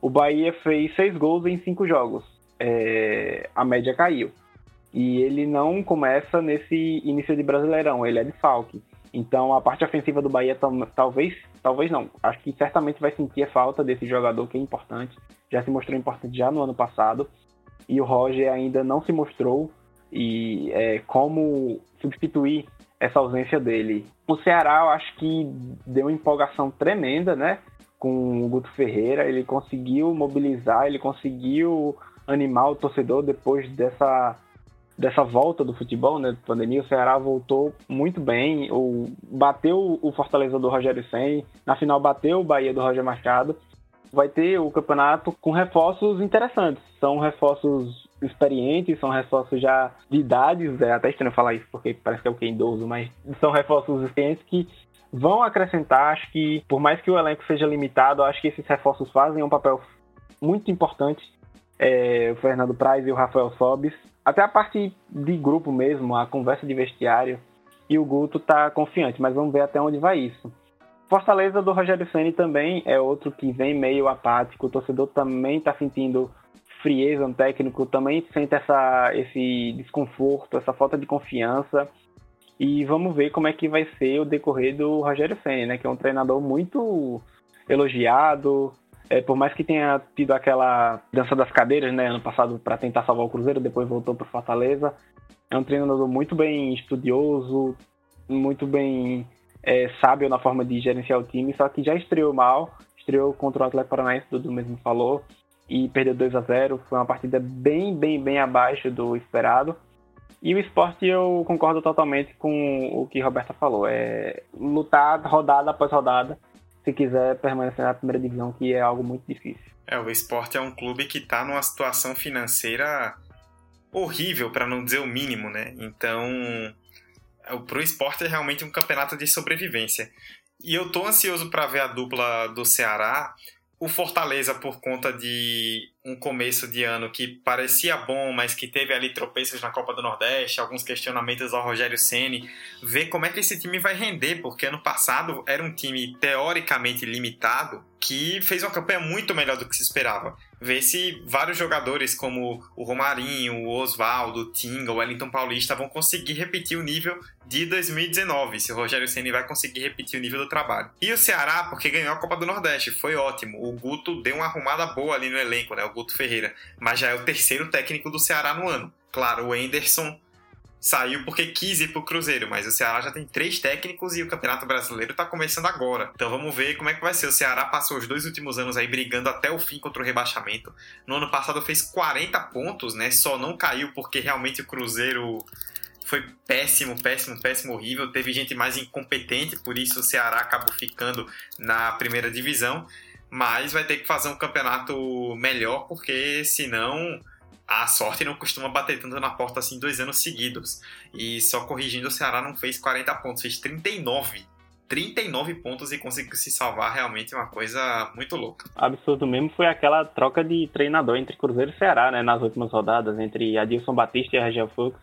o Bahia fez 6 gols em 5 jogos. É, a média caiu. E ele não começa nesse início de Brasileirão, ele é de Falque. Então a parte ofensiva do Bahia talvez, talvez não. Acho que certamente vai sentir a falta desse jogador que é importante. Já se mostrou importante já no ano passado. E o Roger ainda não se mostrou e é, como substituir essa ausência dele. O Ceará, eu acho que deu uma empolgação tremenda, né? Com o Guto Ferreira, ele conseguiu mobilizar, ele conseguiu animar o torcedor depois dessa dessa volta do futebol, né, pandemia, o Ceará voltou muito bem, o, bateu o Fortaleza do Rogério Senni, na final bateu o Bahia do Roger Machado, vai ter o campeonato com reforços interessantes, são reforços experientes, são reforços já de idades, é até estranho falar isso, porque parece que é o que idoso, mas são reforços experientes que vão acrescentar, acho que, por mais que o elenco seja limitado, acho que esses reforços fazem um papel muito importante. É, o Fernando Praz e o Rafael Sobis até a parte de grupo mesmo, a conversa de vestiário, e o Guto tá confiante, mas vamos ver até onde vai isso. Fortaleza do Rogério Ceni também é outro que vem meio apático, o torcedor também está sentindo frieza no técnico, também sente essa, esse desconforto, essa falta de confiança. E vamos ver como é que vai ser o decorrer do Rogério Ceni, né, que é um treinador muito elogiado, é, por mais que tenha tido aquela dança das cadeiras, né, ano passado para tentar salvar o Cruzeiro, depois voltou para Fortaleza. É um treinador muito bem estudioso, muito bem é, sábio na forma de gerenciar o time, só que já estreou mal, estreou contra o Atlético Paranaense, Dudu mesmo falou, e perdeu 2 a 0 Foi uma partida bem, bem, bem abaixo do esperado. E o esporte eu concordo totalmente com o que Roberta falou. É lutar rodada após rodada se quiser permanecer na primeira divisão, que é algo muito difícil. É, o esporte é um clube que está numa situação financeira horrível, para não dizer o mínimo, né? Então, para o esporte é realmente um campeonato de sobrevivência. E eu tô ansioso para ver a dupla do Ceará. O Fortaleza, por conta de um começo de ano que parecia bom, mas que teve ali tropeços na Copa do Nordeste, alguns questionamentos ao Rogério Ceni, ver como é que esse time vai render, porque ano passado era um time teoricamente limitado que fez uma campanha muito melhor do que se esperava. Ver se vários jogadores como o Romarinho, o Oswaldo, o Tinga, o Wellington Paulista vão conseguir repetir o nível de 2019, se o Rogério Ceni vai conseguir repetir o nível do trabalho. E o Ceará, porque ganhou a Copa do Nordeste, foi ótimo. O Guto deu uma arrumada boa ali no elenco, né? O Guto Ferreira, mas já é o terceiro técnico do Ceará no ano. Claro, o Enderson saiu porque quis ir pro Cruzeiro, mas o Ceará já tem três técnicos e o Campeonato Brasileiro tá começando agora. Então vamos ver como é que vai ser. O Ceará passou os dois últimos anos aí brigando até o fim contra o rebaixamento. No ano passado fez 40 pontos, né? Só não caiu porque realmente o Cruzeiro foi péssimo, péssimo, péssimo, horrível. Teve gente mais incompetente, por isso o Ceará acabou ficando na primeira divisão. Mas vai ter que fazer um campeonato melhor, porque senão a sorte não costuma bater tanto na porta assim dois anos seguidos. E só corrigindo, o Ceará não fez 40 pontos, fez 39. 39 pontos e conseguiu se salvar realmente uma coisa muito louca. Absurdo mesmo foi aquela troca de treinador entre Cruzeiro e Ceará, né, nas últimas rodadas, entre Adilson Batista e Rangel Fux.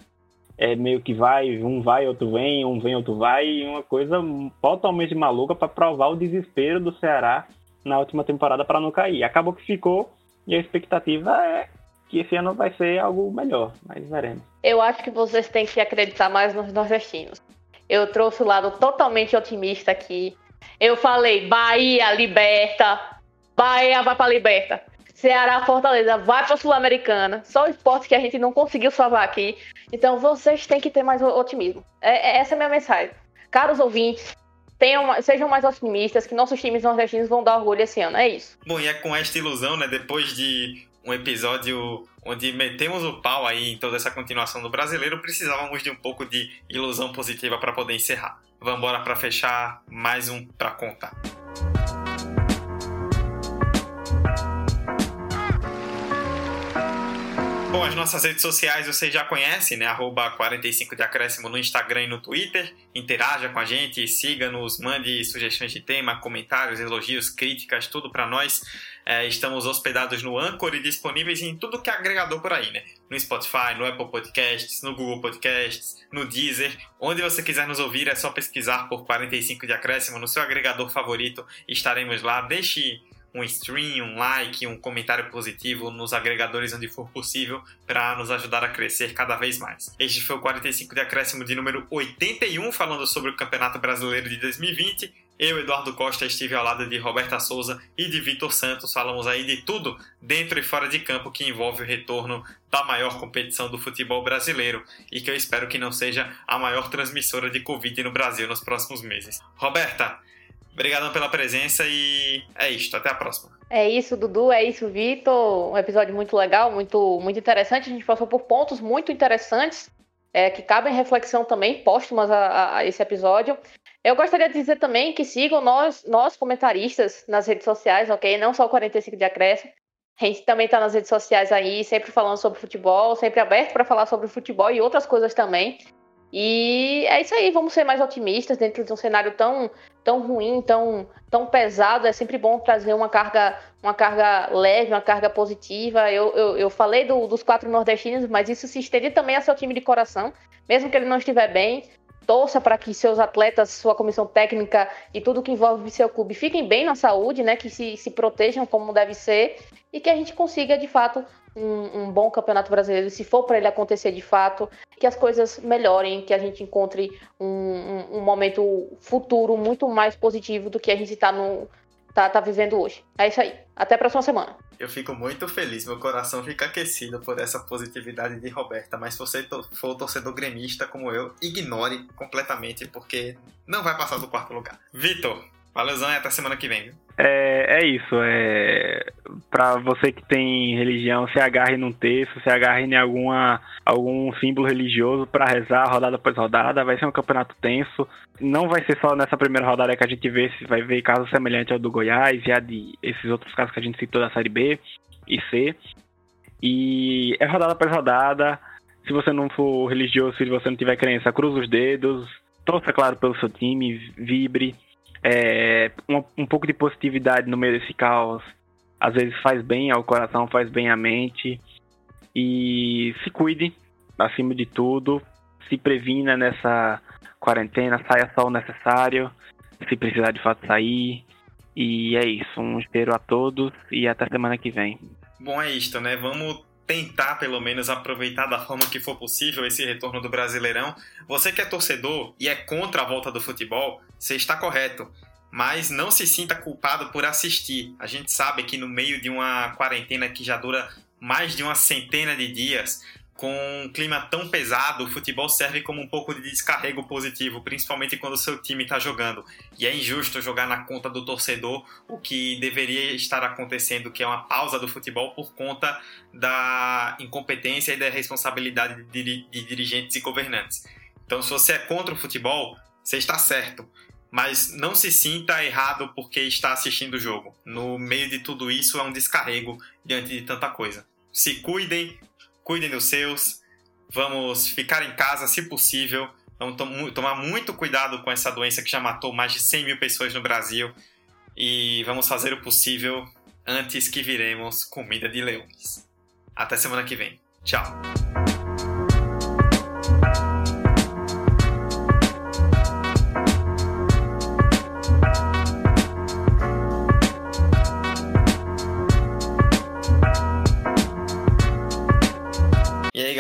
É meio que vai, um vai, outro vem, um vem, outro vai, e uma coisa totalmente maluca para provar o desespero do Ceará na última temporada para não cair. Acabou que ficou e a expectativa é que esse ano vai ser algo melhor, mas veremos. Eu acho que vocês têm que acreditar mais nos nordestinos. Eu trouxe o lado totalmente otimista aqui. Eu falei, Bahia liberta, Bahia vai para liberta. Ceará, Fortaleza, vai para Sul-Americana. Só o esporte que a gente não conseguiu salvar aqui. Então vocês têm que ter mais otimismo. É, é essa é a minha mensagem. Caros ouvintes, tenham, sejam mais otimistas, que nossos times nordestinos vão dar orgulho esse ano. É isso. Bom, e é com esta ilusão, né? Depois de um episódio onde metemos o pau aí em toda essa continuação do brasileiro, precisávamos de um pouco de ilusão positiva para poder encerrar. Vamos embora para fechar mais um para contar. Bom, as nossas redes sociais vocês já conhecem, né? Arroba 45 de acréscimo no Instagram e no Twitter. Interaja com a gente, siga-nos, mande sugestões de tema, comentários, elogios, críticas, tudo para nós. É, estamos hospedados no Anchor e disponíveis em tudo que é agregador por aí, né? No Spotify, no Apple Podcasts, no Google Podcasts, no Deezer. Onde você quiser nos ouvir, é só pesquisar por 45 de acréscimo no seu agregador favorito. Estaremos lá. Deixe um stream, um like, um comentário positivo nos agregadores onde for possível para nos ajudar a crescer cada vez mais. Este foi o 45 de acréscimo de número 81 falando sobre o Campeonato Brasileiro de 2020. Eu, Eduardo Costa, estive ao lado de Roberta Souza e de Vitor Santos. Falamos aí de tudo dentro e fora de campo que envolve o retorno da maior competição do futebol brasileiro e que eu espero que não seja a maior transmissora de Covid no Brasil nos próximos meses. Roberta, Obrigadão pela presença e é isto. Até a próxima. É isso, Dudu. É isso, Vitor. Um episódio muito legal, muito, muito interessante. A gente passou por pontos muito interessantes é, que cabem reflexão também, póstumas a, a, esse episódio. Eu gostaria de dizer também que sigam nós, nós comentaristas nas redes sociais, ok? Não só o 45 de acréscimo. A gente também está nas redes sociais aí, sempre falando sobre futebol, sempre aberto para falar sobre futebol e outras coisas também. E é isso aí, vamos ser mais otimistas dentro de um cenário tão, tão ruim, tão, tão pesado. É sempre bom trazer uma carga, uma carga leve, uma carga positiva. Eu, eu, eu falei do, dos quatro nordestinos, mas isso se estende também a seu time de coração, mesmo que ele não estiver bem. Torça para que seus atletas, sua comissão técnica e tudo que envolve seu clube fiquem bem na saúde, né? Que se, se protejam como deve ser e que a gente consiga de fato um, um, bom campeonato brasileiro, se for para ele acontecer de fato, que as coisas melhorem, que a gente encontre um, um, um momento futuro muito mais positivo do que a gente está no, tá, tá vivendo hoje. É isso aí. Até a próxima semana. Eu fico muito feliz, meu coração fica aquecido por essa positividade de Roberta. Mas se você for torcedor gremista como eu, ignore completamente, porque não vai passar do quarto lugar. Vitor, Valeuzão e até semana que vem? É, é isso. É, para você que tem religião, se agarre num texto, se agarre em alguma, algum símbolo religioso para rezar rodada após rodada. Vai ser um campeonato tenso. Não vai ser só nessa primeira rodada que a gente vê, se vai ver casos semelhantes ao do Goiás e a de esses outros casos que a gente citou da Série B e C. E é rodada após rodada. Se você não for religioso, se você não tiver crença, cruza os dedos. Torça, claro, pelo seu time, vibre é, um, um, pouco de positividade no meio desse caos às vezes faz bem ao coração, faz bem à mente. E se cuide, acima de tudo. Se previna nessa quarentena, saia só o necessário. Se precisar de fato sair. E é isso. Um cheiro a todos e até semana que vem. Bom, é isto, né? Vamos tentar, pelo menos, aproveitar da forma que for possível esse retorno do Brasileirão. Você que é torcedor e é contra a volta do futebol, você está correto. Mas não se sinta culpado por assistir. A gente sabe que no meio de uma quarentena que já dura mais de uma centena de dias, com um clima tão pesado, o futebol serve como um pouco de descarrego positivo, principalmente quando o seu time está jogando. E é injusto jogar na conta do torcedor o que deveria estar acontecendo, que é uma pausa do futebol por conta da incompetência e da responsabilidade de, dirigentes e governantes. Então, se você é contra o futebol, você está certo. Mas não se sinta errado porque está assistindo o jogo. No meio de tudo isso, é um descarrego diante de tanta coisa. Se cuidem, cuidem dos seus, vamos ficar em casa se possível, vamos tom tomar muito cuidado com essa doença que já matou mais de 100 mil pessoas no Brasil e vamos fazer o possível antes que viremos comida de leões. Até semana que vem. Tchau!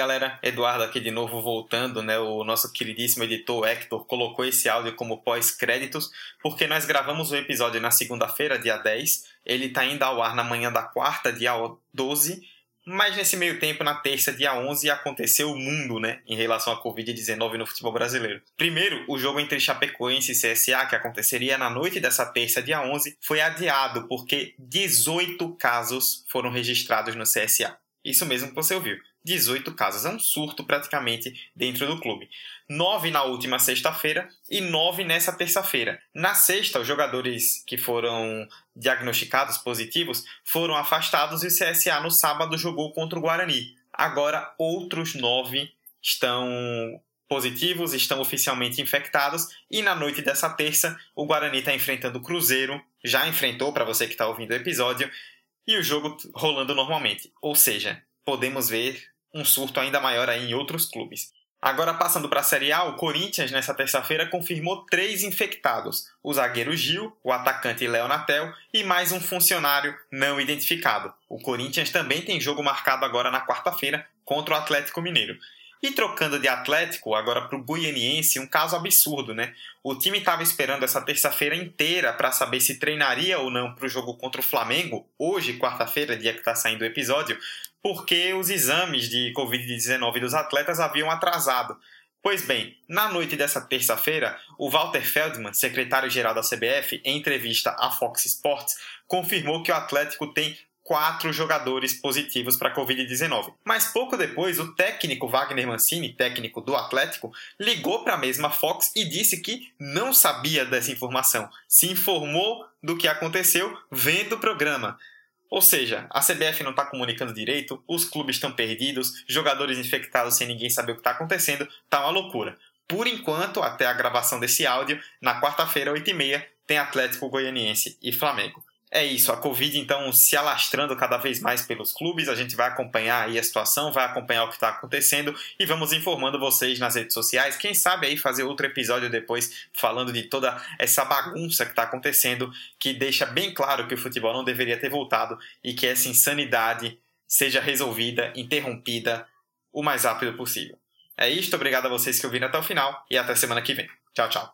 Galera, Eduardo aqui de novo voltando, né? O nosso queridíssimo editor Hector colocou esse áudio como pós-créditos, porque nós gravamos o episódio na segunda-feira, dia 10. Ele tá indo ao ar na manhã da quarta, dia 12. Mas nesse meio tempo, na terça, dia 11, aconteceu o mundo, né, em relação à Covid-19 no futebol brasileiro. Primeiro, o jogo entre Chapecoense e CSA, que aconteceria na noite dessa terça, dia 11, foi adiado porque 18 casos foram registrados no CSA. Isso mesmo que você ouviu. 18 casos. É um surto praticamente dentro do clube. Nove na última sexta-feira e nove nessa terça-feira. Na sexta, os jogadores que foram diagnosticados positivos foram afastados e o CSA no sábado jogou contra o Guarani. Agora, outros nove estão positivos, estão oficialmente infectados e na noite dessa terça o Guarani está enfrentando o Cruzeiro, já enfrentou para você que está ouvindo o episódio, e o jogo rolando normalmente. Ou seja, podemos ver um surto ainda maior em outros clubes. Agora passando para a Série A, o Corinthians nessa terça-feira confirmou três infectados: o zagueiro Gil, o atacante Léo Natel e mais um funcionário não identificado. O Corinthians também tem jogo marcado agora na quarta-feira contra o Atlético Mineiro. E trocando de Atlético agora para o Goianiense, um caso absurdo, né? O time estava esperando essa terça-feira inteira para saber se treinaria ou não para o jogo contra o Flamengo, hoje, quarta-feira, dia que está saindo o episódio, porque os exames de Covid-19 dos atletas haviam atrasado. Pois bem, na noite dessa terça-feira, o Walter Feldman, secretário-geral da CBF, em entrevista à Fox Sports, confirmou que o Atlético tem quatro jogadores positivos para a Covid-19. Mas pouco depois, o técnico Wagner Mancini, técnico do Atlético, ligou para a mesma Fox e disse que não sabia dessa informação. Se informou do que aconteceu vendo o programa. Ou seja, a CBF não está comunicando direito, os clubes estão perdidos, jogadores infectados sem ninguém saber o que está acontecendo, tá uma loucura. Por enquanto, até a gravação desse áudio, na quarta-feira, 8h30, tem Atlético Goianiense e Flamengo. É isso, a Covid então se alastrando cada vez mais pelos clubes, a gente vai acompanhar aí a situação, vai acompanhar o que está acontecendo e vamos informando vocês nas redes sociais. Quem sabe aí fazer outro episódio depois falando de toda essa bagunça que está acontecendo, que deixa bem claro que o futebol não deveria ter voltado e que essa insanidade seja resolvida, interrompida o mais rápido possível. É isto, obrigado a vocês que ouviram até o final e até semana que vem. Tchau, tchau.